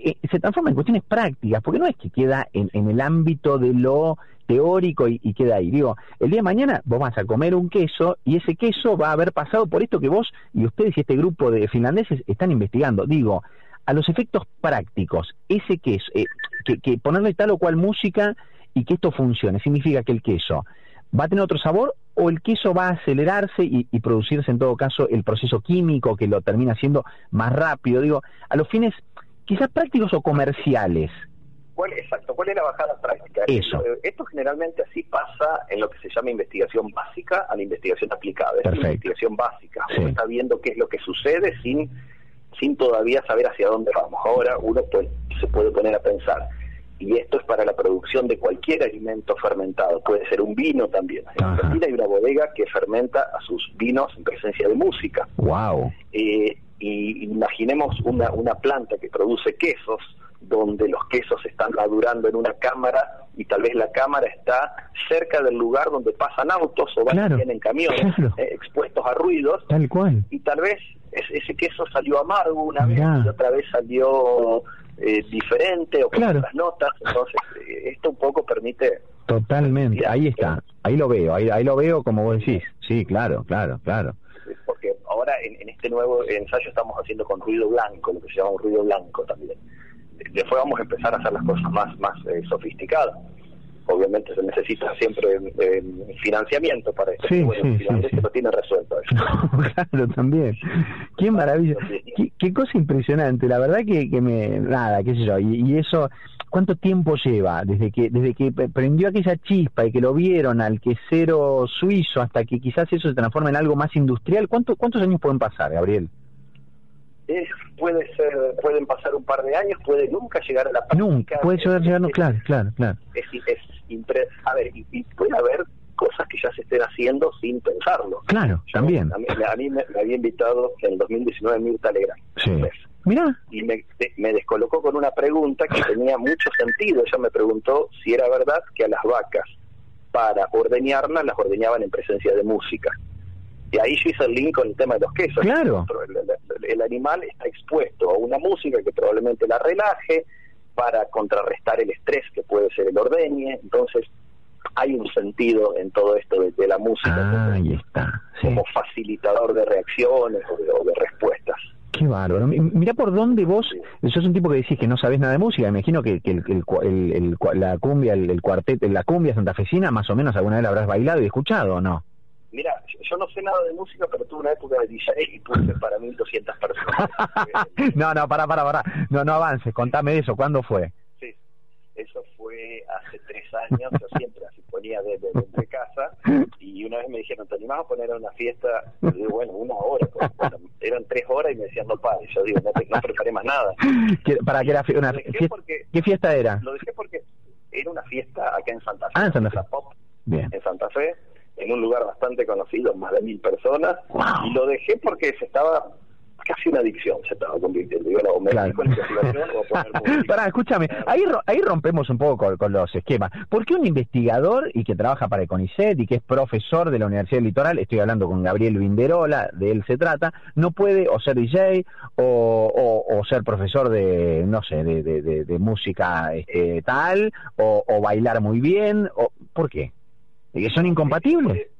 eh, se transforma en cuestiones prácticas, porque no es que queda en, el ámbito de lo teórico y, queda ahí. Digo, el día de mañana vos vas a comer un queso y ese queso va a haber pasado por esto que vos y ustedes y este grupo de finlandeses están investigando. Digo, a los efectos prácticos, ese queso, eh, que, que ponerle tal o cual música y que esto funcione, significa que el queso va a tener otro sabor o el queso va a acelerarse y, y, producirse en todo caso el proceso químico que lo termina haciendo más rápido. Digo, a los fines quizás prácticos o comerciales. ¿Cuál, exacto, ¿cuál es la bajada práctica? Eso. Eh, esto generalmente así pasa en lo que se llama investigación básica a la investigación aplicada. Es la investigación básica. Uno está viendo qué es lo que sucede sin, sin todavía saber hacia dónde vamos. Ahora uno se puede poner a pensar, y esto es para la producción de cualquier alimento fermentado, puede ser un vino también. En Argentina hay una bodega que fermenta a sus vinos en presencia de música. Wow. Eh, y imaginemos una, una planta que produce quesos, donde los quesos están madurando en una cámara y tal vez la cámara está cerca del lugar donde pasan autos o van en camiones eh, expuestos a ruidos. Tal cual. Y tal vez ese queso salió amargo una vez y otra vez salió eh, diferente o con otras notas. Entonces, eh, esto un poco permite... Totalmente, ahí está, ahí lo veo, ahí, ahí lo veo como vos decís. Sí, claro, claro, claro ahora en, este nuevo ensayo estamos haciendo con ruido blanco, lo que se llama un ruido blanco también. Después vamos a empezar a hacer las cosas más, más eh, sofisticadas. Obviamente se necesita siempre eh, financiamiento para esto. Sí, bueno, sí, sí, lo tiene resuelto eso. claro, también. Qué maravilla. Qué, cosa impresionante. La verdad que, que me. Nada, qué sé yo. Y, eso, ¿cuánto tiempo lleva? Desde que desde que prendió aquella chispa y que lo vieron al quesero suizo hasta que quizás eso se transforme en algo más industrial. ¿Cuánto, ¿Cuántos años pueden pasar, Gabriel? puede ser, pueden pasar un par de años, puede nunca llegar a la práctica. Nunca, puede llegar, llegar, claro, claro, claro. Es, es, a ver, y, puede haber cosas que ya se estén haciendo sin pensarlo. Claro, también. A mí, me, había invitado en 2019 Mirta Legrand. Sí. Y me, me descolocó con una pregunta que tenía mucho sentido. Ella me preguntó si era verdad que a las vacas, para ordeñarlas, las ordeñaban en presencia de música. Y ahí yo hice el link con el tema de los quesos. Claro. El, animal está expuesto a una música que probablemente la relaje para contrarrestar el estrés que puede ser el ordeñe. Entonces, hay un sentido en todo esto de, la música. Ah, ahí está. Como facilitador de reacciones o de, respuestas. Qué bárbaro. Mira por dónde vos, sos un tipo que decís que no sabes nada de música, me imagino que, el, el, la cumbia, el, cuarteto, la cumbia santafesina, más o menos alguna vez la habrás bailado y escuchado, ¿o no? Mira, yo no sé nada de música, pero tuve una época de DJ y puse para 1.200 personas. no, no, para, para, para. No, no avances, contame eso. ¿Cuándo fue? Eso fue hace tres años. Yo siempre así ponía desde, de casa. Y una vez me dijeron, ¿te animás a poner una fiesta? Yo digo, bueno, una hora. Pues, eran tres horas y me decían, no pares. Yo digo, no, no preparé más nada. ¿Para qué era una fiesta? ¿Qué fiesta era? Lo dejé porque era una fiesta acá en Santa Fe. Ah, en Santa Fe. Pop, Bien. En Santa Fe en un lugar bastante conocido, más de mil personas, y lo dejé porque se estaba casi una adicción se estaba convirtiendo. Digo, no, me claro. Pará, escúchame, ahí, ahí rompemos un poco con, los esquemas. ¿Por qué un investigador y que trabaja para el CONICET y que es profesor de la Universidad del Litoral, estoy hablando con Gabriel Vinderola, de él se trata, no puede o ser DJ o, o, ser profesor de, no sé, de, de, de, música este, tal, o, o bailar muy bien? O, ¿Por qué? ¿Y que son incompatibles?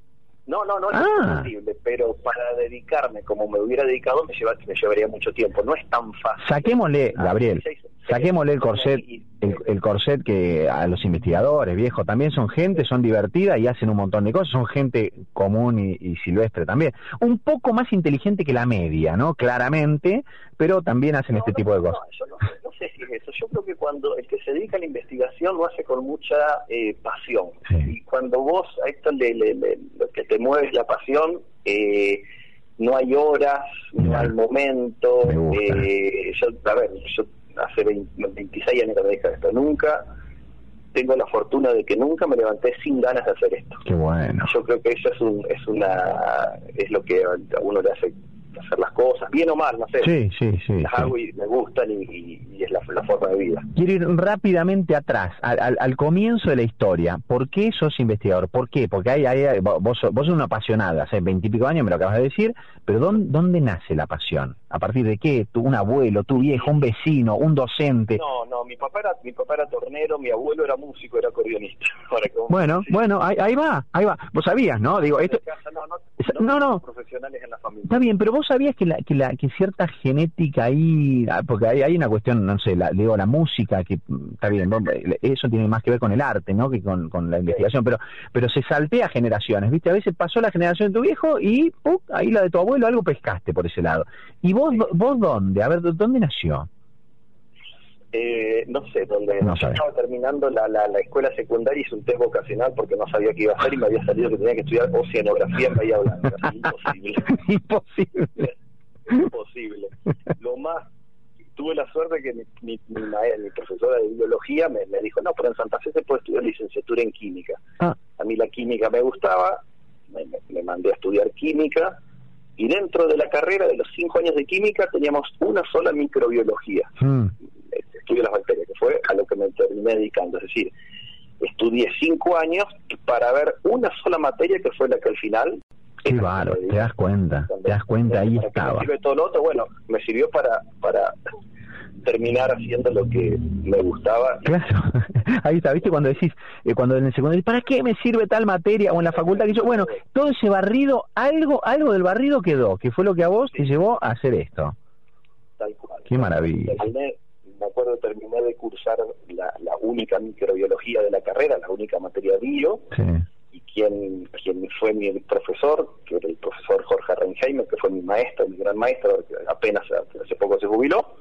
No, no, no es ah. incompatible, pero para dedicarme como me hubiera dedicado me, me llevaría mucho tiempo. No es tan fácil. Saquémosle, ah, Gabriel, saquémosle el corset, el, corset que a los investigadores, viejo, también son gente, son divertidas y hacen un montón de cosas, son gente común y, silvestre también. Un poco más inteligente que la media, ¿no? Claramente, pero también hacen este tipo de cosas. yo no, sé si es eso. Yo creo que cuando el que se dedica a la investigación lo hace con mucha eh, pasión. Y cuando vos a esto le, que te mueve es la pasión, eh, no hay horas, no hay momento. Eh, yo, a ver, yo hace 26 años que me dedico a esto. Nunca tengo la fortuna de que nunca me levanté sin ganas de hacer esto. Qué bueno. Yo creo que eso es, un, es una es lo que a uno le hace hacer las cosas, bien o mal, no sé. Sí, sí, sí. Las hago y me gustan y, es la, forma de vida. Quiero ir rápidamente atrás, al, al, comienzo de la historia. ¿Por qué sos investigador? ¿Por qué? Porque hay, hay, vos, vos sos una apasionada, hace veintipico años me lo acabas de decir, pero ¿dónde, ¿dónde nace la pasión? ¿A partir de qué? ¿Tu, ¿Un abuelo, tu viejo, un vecino, un docente? No, no, mi papá era, mi papá era tornero, mi abuelo era músico, era acordeonista. bueno, bueno, ahí, va, ahí va. Vos sabías, ¿no? Digo, esto... No, no, profesionales en la familia. Está bien, pero vos sabías que la, que la que cierta genética ahí, ah, porque hay, hay una cuestión, no sé, la, digo, la música, que mm, está bien, eso tiene más que ver con el arte, ¿no? Que con, con la investigación, pero pero se saltea generaciones, ¿viste? A veces pasó la generación de tu viejo y ahí la de tu abuelo, algo pescaste por ese lado. ¿Y vos, vos dónde? A ver, ¿dónde nació? Eh, no sé, donde estaba terminando la, la, escuela secundaria hice un test vocacional porque no sabía qué iba a hacer y me había salido que tenía que estudiar oceanografía en Bahía Blanca. Imposible. Imposible. Imposible. Lo más tuve la suerte que mi, mi, mi, profesora de biología me, me, dijo, no, pero en Santa Fe se puede estudiar licenciatura en química. Ah. A mí la química me gustaba, me, me, mandé a estudiar química y dentro de la carrera de los cinco años de química teníamos una sola microbiología. Hmm. Estudio las bacterias, que fue a lo que me terminé dedicando. Es decir, estudié cinco años para ver una sola materia que fue la que al final Qué bárbaro, te das cuenta, te das cuenta, ahí estaba. Me todo lo otro, bueno, me sirvió para, para terminar haciendo lo que me gustaba. Claro, ahí está, ¿viste? Cuando decís, eh, cuando en el secundario, ¿para qué me sirve tal materia? O en la facultad que yo, bueno, todo ese barrido, algo algo del barrido quedó, que fue lo que a vos te llevó a hacer esto. Tal cual. Qué maravilla. Me acuerdo, terminé de cursar la, la única microbiología de la carrera, la única materia bio. Sí y quien, quien fue mi profesor, que era el profesor Jorge Renheimer, que fue mi maestro, mi gran maestro, que apenas hace poco se jubiló,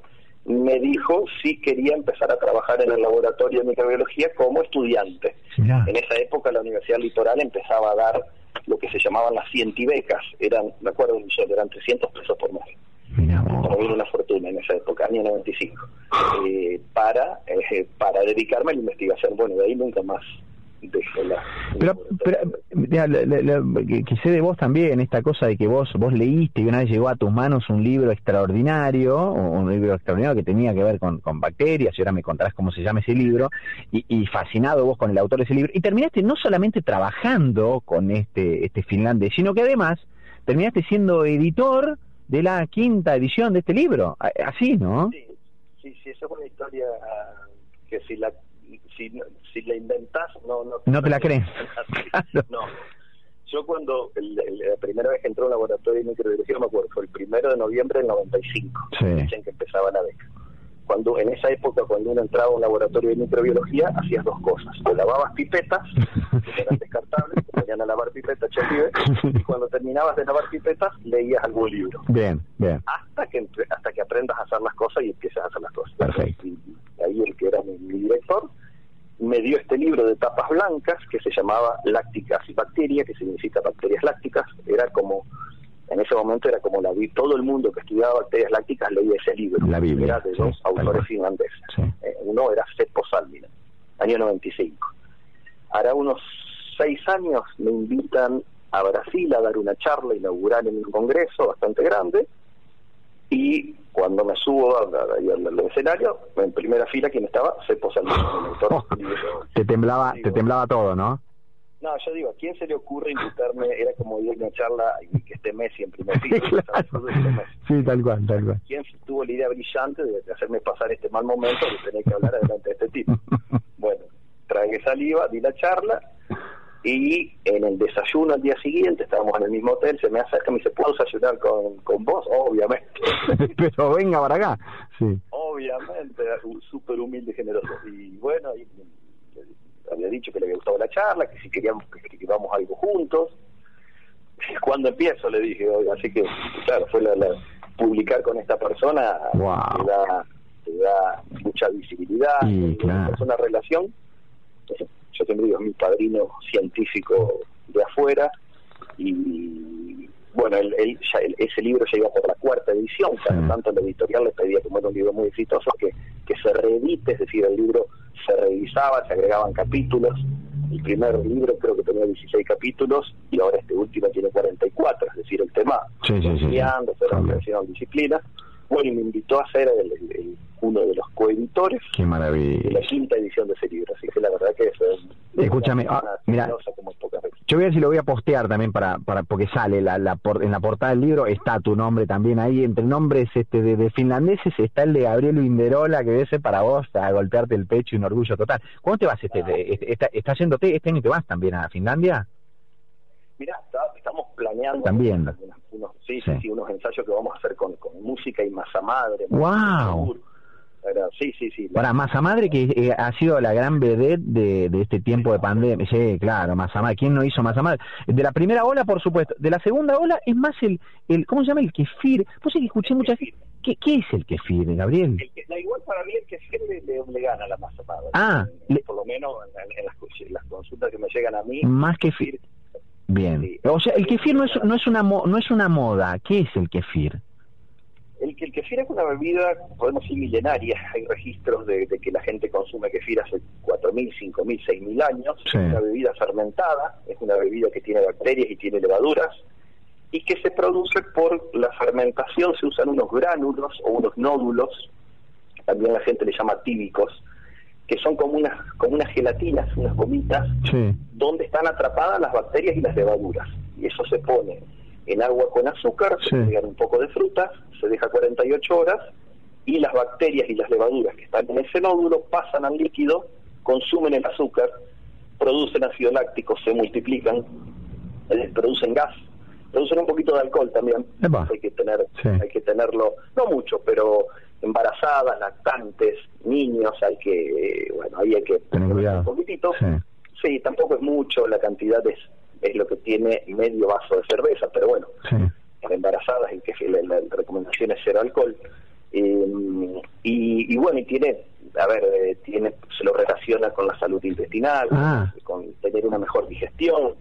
me dijo si quería empezar a trabajar en el laboratorio de microbiología como estudiante. En esa época la Universidad Litoral empezaba a dar lo que se llamaban las cientivecas, eran, me acuerdo eran 300 pesos por mes. Para una fortuna en esa época, año 95, eh, para, eh, para dedicarme a la investigación. Bueno, de ahí nunca más pero, pero que sé de vos también esta cosa de que vos vos leíste y una vez llegó a tus manos un libro extraordinario un libro extraordinario que tenía que ver con, con bacterias y ahora me contarás cómo se llama ese libro y, y, fascinado vos con el autor de ese libro y terminaste no solamente trabajando con este este finlandés sino que además terminaste siendo editor de la quinta edición de este libro así no sí sí, sí eso es una historia que si la si, si la inventás, no... No, no te la crees. no. Yo cuando, la primera vez que entró al laboratorio de microbiología, no me acuerdo, fue el primero de noviembre del 95, sí. en que empezaba la beca. Cuando, en esa época, cuando uno entraba a un laboratorio de microbiología, hacías dos cosas. O lavabas pipetas, que eran descartables, ponían a lavar pipetas, y cuando terminabas de lavar pipetas, leías algún libro. Bien, bien. Hasta que, hasta que aprendas a hacer las cosas y empieces a hacer las cosas. Perfecto. Y ahí el que era mi, mi director me dio este libro de tapas blancas que se llamaba Lácticas y Bacteria, que significa bacterias lácticas. Era como, en ese momento era como la todo el mundo que estudiaba bacterias lácticas leía ese libro. La Biblia. De dos autores finlandeses. Eh, uno era Seppo Salminen, año 95. Ahora unos seis años me invitan a Brasil a dar una charla inaugural en un congreso bastante grande y cuando me subo al, escenario, en primera fila quien estaba, se posa el oh, te temblaba, te temblaba todo, ¿no? No, yo digo, ¿a quién se le ocurre invitarme? Era como ir a una charla y que esté Messi en primer fila. Sí, tal cual, tal cual. ¿Quién tuvo la idea brillante de, hacerme pasar este mal momento de tener que hablar delante de este tipo? bueno, tragué saliva, di la charla y en el desayuno al día siguiente, estábamos en el mismo hotel, se me acerca y me dice, ¿puedo desayunar con, con vos? Obviamente. Pero venga para acá. Sí. Obviamente, súper humilde y generoso. Y bueno, y, había dicho que le había gustado la charla, que si queríamos que, íbamos algo juntos. Cuando empiezo le dije, así que, claro, fue la, publicar con esta persona, te, da, te da mucha visibilidad, es una relación yo siempre digo, es mi padrino científico de afuera y bueno, él, ese libro ya iba por la cuarta edición, cada tanto la editorial le pedía como era un libro muy exitoso que, que se reedite, es decir, el libro se revisaba, se agregaban capítulos, el primer libro creo que tenía 16 capítulos y ahora este último tiene 44, es decir, el tema sí, sí, enseñando, sí, disciplina. Bueno, y me invitó a ser el uno de los coeditores Qué maravilla. de la quinta edición de ese libro. Así que la verdad que eso es... Escúchame, ah, mira, yo voy a ver si lo voy a postear también para, para porque sale la, la en la portada del libro, está tu nombre también ahí, entre nombres este de, finlandeses está el de Gabriel Inderola, que debe ser para vos a golpearte el pecho y un orgullo total. ¿Cuándo te vas? Este, este, está, está yéndote, este año te vas también a Finlandia? Mira, estamos planeando también unos, sí, sí. unos ensayos que vamos a hacer con, con música y masa madre. ¡Wow! Sí, sí, sí. Para Masa Madre, que eh, ha sido la gran vedette de, de este tiempo de pandemia. Sí, claro, Masa Madre. ¿Quién no hizo Masa Madre? De la primera ola, por supuesto. De la segunda ola es más el, el ¿cómo se llama? El kefir. Pues sí que escuché muchas ¿Qué, ¿Qué es el kefir, Gabriel? El igual para mí el kefir le, le, gana la masa madre. Ah. Por lo menos en, las, consultas que me llegan a mí. Más kefir. Bien. O sea, el kefir no es, no, es una no es una moda. ¿Qué es el kefir? El, el kefir es una bebida, podemos decir, milenaria. Hay registros de, que la gente consume kefir hace 4.000, 5.000, 6.000 años. Es una bebida fermentada, es una bebida que tiene bacterias y tiene levaduras y que se produce por la fermentación. Se usan unos gránulos o unos nódulos, también la gente le llama tíbicos, que son como unas, como unas gelatinas, unas gomitas, donde están atrapadas las bacterias y las levaduras. Y eso se pone en agua con azúcar, se agregan un poco de frutas, se deja 48 horas y las bacterias y las levaduras que están en ese nódulo pasan al líquido, consumen el azúcar, producen ácido láctico, se multiplican, eh, producen gas, producen un poquito de alcohol también. Hay que tener, hay que tenerlo, no mucho, pero embarazadas, lactantes, niños, hay que, bueno, ahí hay que tener un poquitito. Sí. tampoco es mucho, la cantidad es es lo que tiene medio vaso de cerveza, pero bueno, para embarazadas, y que la, la recomendación es cero alcohol. Eh, y, bueno, y tiene, a ver, eh, tiene se lo relaciona con la salud intestinal, Ah. con tener una mejor digestión,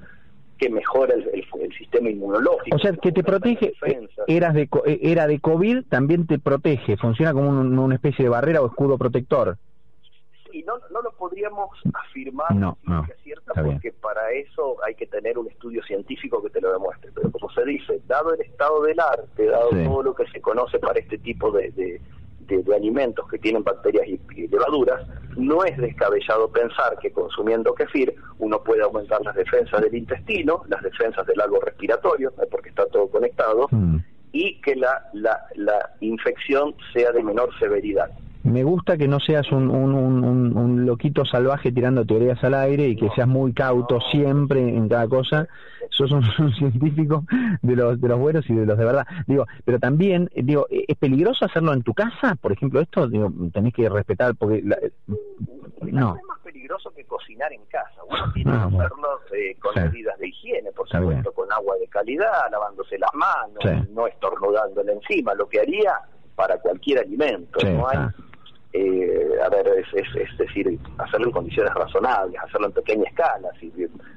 que mejora el, el- el sistema inmunológico. O sea, que te protege, eh, eras de, eh, era de COVID, también te protege, funciona como un- una especie de barrera o escudo protector. Y no, no lo podríamos afirmar No, no, ciencia cierta bien. porque para eso hay que tener un estudio científico que te lo demuestre. Pero como se dice, dado el estado del arte, dado Sí. todo lo que se conoce para este tipo de, de- de- de alimentos que tienen bacterias y, y levaduras, no es descabellado pensar que consumiendo kefir uno puede aumentar las defensas del intestino, las defensas del árbol respiratorio, eh, porque está todo conectado, Mm. y que la, la, la infección sea de menor severidad. Me gusta que no seas un, un, un, un- loquito salvaje tirando teorías al aire y que seas muy cauto siempre en cada cosa. Sos un, científico de los de los buenos y de los de verdad. Digo, pero también eh, digo, ¿es peligroso hacerlo en tu casa? Por ejemplo, esto digo, tenés que respetar porque la- no. es más peligroso que cocinar en casa. Uno tiene Ah, que bueno. hacerlo eh, con Sí. medidas de higiene, por supuesto, con agua de calidad, lavándose las manos, Sí. no estornudándole encima, lo que haría para cualquier alimento. Sí, no hay, ah. Eh, a ver, es, es, es decir, hacerlo en condiciones razonables, hacerlo en pequeña escala, así,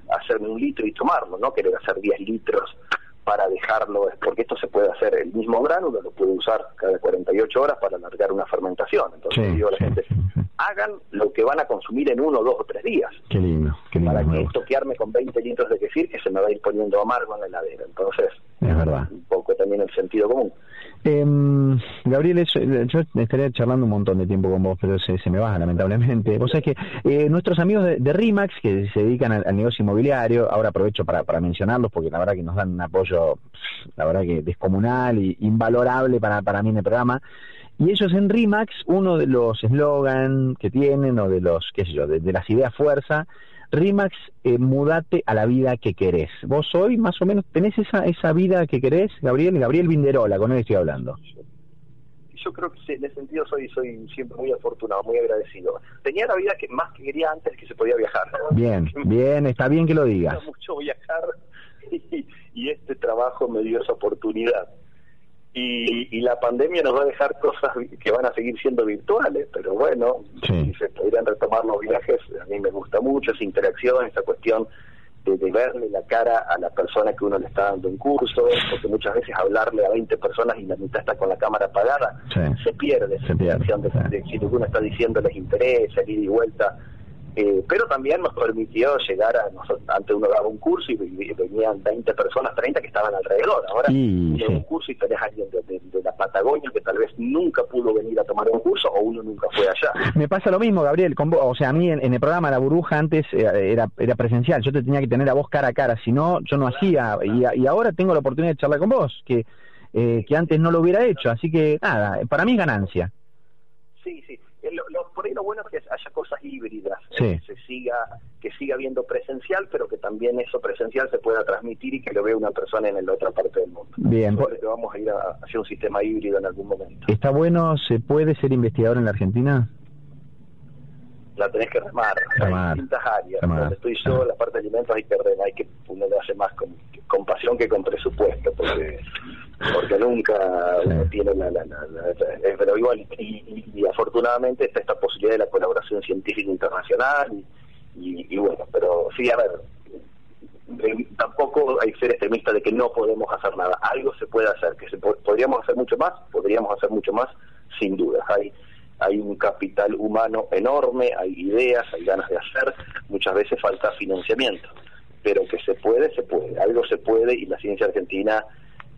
hacerme un litro y tomarlo, no querer hacer 10 litros para dejarlo, porque esto se puede hacer, el mismo grano uno lo puede usar cada 48 horas para alargar una fermentación. Entonces Sí, digo a la sí, gente, hagan lo que van a consumir en uno, dos o tres días. Qué lindo, qué lindo. Para que gusta. esto quedarme con 20 litros de kefir que se me va a ir poniendo amargo en la heladera. Entonces, Es verdad. un poco también el sentido común. Em, Gabriel, eso, eh, yo estaría charlando un montón de tiempo con vos, pero se, se me baja lamentablemente. Vos sabés que eh, nuestros amigos de, de RIMAX, que se dedican al, negocio inmobiliario, ahora aprovecho para, para mencionarlos porque la verdad que nos dan un apoyo, la verdad que descomunal y invalorable para, para mí en el programa. Y ellos en RIMAX, uno de los eslogan que tienen, o de los, qué sé yo, de las ideas fuerza, RIMAX, eh, mudate a la vida que querés. Vos hoy más o menos tenés esa, esa vida que querés, Gabriel, Gabriel Vinderola, con él estoy hablando. Yo creo que sí, en ese sentido soy soy siempre muy afortunado, muy agradecido. Tenía la vida que más que quería antes que se podía viajar. Bien, bien, está bien que lo Me digas. gusta mucho viajar y, y este trabajo me dio esa oportunidad. Y, y la pandemia nos va a dejar cosas que van a seguir siendo virtuales, pero bueno, si se podrían retomar los viajes, a mí me gusta mucho esa interacción, esa cuestión de, de verle la cara a la persona que uno le está dando un curso, porque muchas veces hablarle a 20 personas y la mitad está con la cámara apagada, se pierde esa pierde, interacción de, de si lo que uno está diciendo les interesa, ida y vuelta. Eh, pero también nos permitió llegar a nosotros, antes uno daba un curso y, venían 20 personas, 30 que estaban alrededor. Ahora un curso y tenés a alguien de, de- de la Patagonia que tal vez nunca pudo venir a tomar un curso o uno nunca fue allá. Me pasa lo mismo, Gabriel. Con vos. O sea, a mí en, en el programa La Burbuja antes eh, era, era presencial. Yo te tenía que tener a vos cara a cara. Si no, yo no hacía. Y, a- y ahora tengo la oportunidad de charlar con vos, que, eh, que antes no lo hubiera hecho. Así que, nada, para mí es ganancia. Sí, sí. Eh, Lo, lo- por ahí lo bueno es que haya cosas híbridas, Sí. eh, que se siga que siga viendo presencial, pero que también eso presencial se pueda transmitir y que lo vea una persona en la otra parte del mundo. Bien, creo que vamos a ir a- hacia un sistema híbrido en algún momento. ¿Está bueno? ¿Se puede ser investigador en la Argentina? La tenés que remar, Remar. hay distintas áreas. Remar. Donde estoy yo, la parte de alimentos hay que remar, hay que uno le hace más con, con pasión que con presupuesto, porque porque nunca uno tiene la, la, la- la- eh, pero igual y, y- y afortunadamente está esta posibilidad de la colaboración científica internacional y, y- bueno pero sí a ver eh, tampoco hay que ser extremista de que no podemos hacer nada. Algo se puede hacer que se po- podríamos hacer mucho más podríamos hacer mucho más sin dudas. Hay hay un capital humano enorme hay ideas hay ganas de hacer muchas veces falta financiamiento pero que se puede, se puede, algo se puede y la ciencia argentina,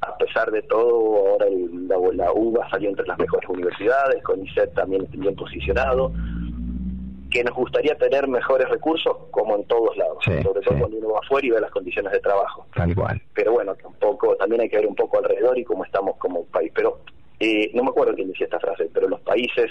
a pesar de todo, ahora el- la, la UBA salió entre las mejores universidades, CONICET también está bien posicionado, que nos gustaría tener mejores recursos como en todos lados, Sí, sobre todo sí. cuando uno va afuera y ve las condiciones de trabajo. Tal cual. Pero bueno, tampoco, también hay que ver un poco alrededor y cómo estamos como país. Pero eh, no me acuerdo quién decía esta frase, pero los países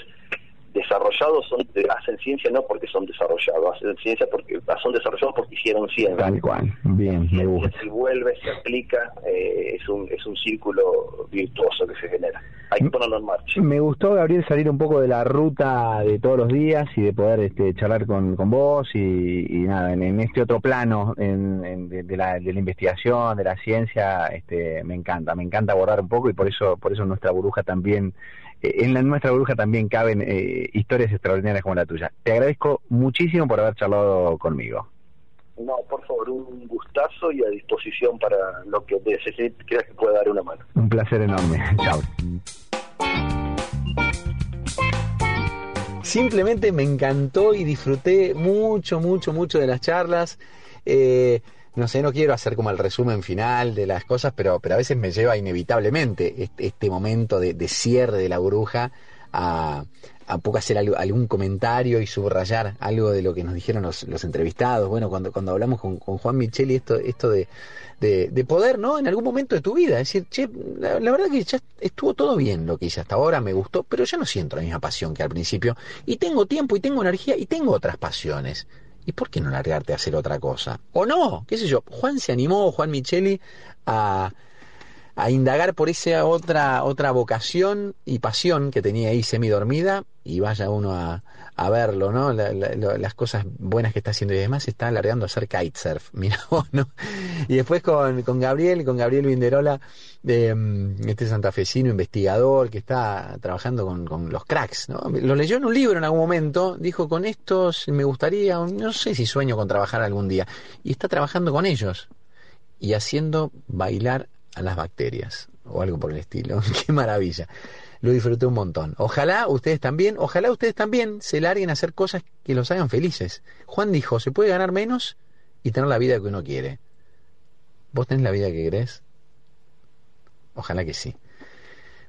desarrollados son hacen ciencia no porque son desarrollados, hacen ciencia porque son desarrollados porque hicieron ciencia. Tal cual, bien, me gusta. Si vuelve, se aplica, eh, es, un, es un círculo virtuoso que se genera. Hay que ponerlo en marcha. Me gustó, Gabriel, salir un poco de la ruta de todos los días y de poder este, charlar con, con vos y, nada, en, este otro plano en, de, la, de la investigación, de la ciencia, este, me encanta, me encanta abordar un poco y por eso, por eso nuestra burbuja también en la nuestra bruja también caben eh, historias extraordinarias como la tuya. Te agradezco muchísimo por haber charlado conmigo. No, por favor, un gustazo y a disposición para lo que creas que pueda dar una mano. Un placer enorme. Chao. Simplemente me encantó y disfruté mucho, mucho, mucho de las charlas. Eh, no sé, no quiero hacer como el resumen final de las cosas, pero, pero a veces me lleva inevitablemente este, este momento de, cierre de la bruja a, a poco hacer algún comentario y subrayar algo de lo que nos dijeron los, los entrevistados. Bueno, cuando, cuando hablamos con, con Juan Micheli, esto, esto de, de, poder, ¿no? En algún momento de tu vida, decir, che, la, la, verdad que ya estuvo todo bien lo que hice hasta ahora, me gustó, pero ya no siento la misma pasión que al principio, y tengo tiempo y tengo energía y tengo otras pasiones. ¿Y por qué no largarte a hacer otra cosa? O no, qué sé yo. Juan se animó, Juan Micheli, a, a indagar por esa otra, otra vocación y pasión que tenía ahí semidormida y vaya uno a, a verlo, ¿no? las cosas buenas que está haciendo y demás, está alargando a hacer kitesurf, mira vos, ¿no? Y después con, con Gabriel, con Gabriel Vinderola, de, este santafesino investigador que está trabajando con, con, los cracks, ¿no? Lo leyó en un libro en algún momento, dijo, con estos me gustaría, no sé si sueño con trabajar algún día, y está trabajando con ellos y haciendo bailar a las bacterias o algo por el estilo. Qué maravilla. Lo disfruté un montón. Ojalá ustedes también, ojalá ustedes también se larguen a hacer cosas que los hagan felices. Juan dijo, se puede ganar menos y tener la vida que uno quiere. ¿Vos tenés la vida que querés? Ojalá que sí.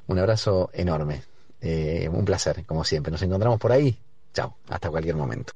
Un abrazo enorme. Eh, un placer, como siempre. Nos encontramos por ahí. Chao. Hasta cualquier momento.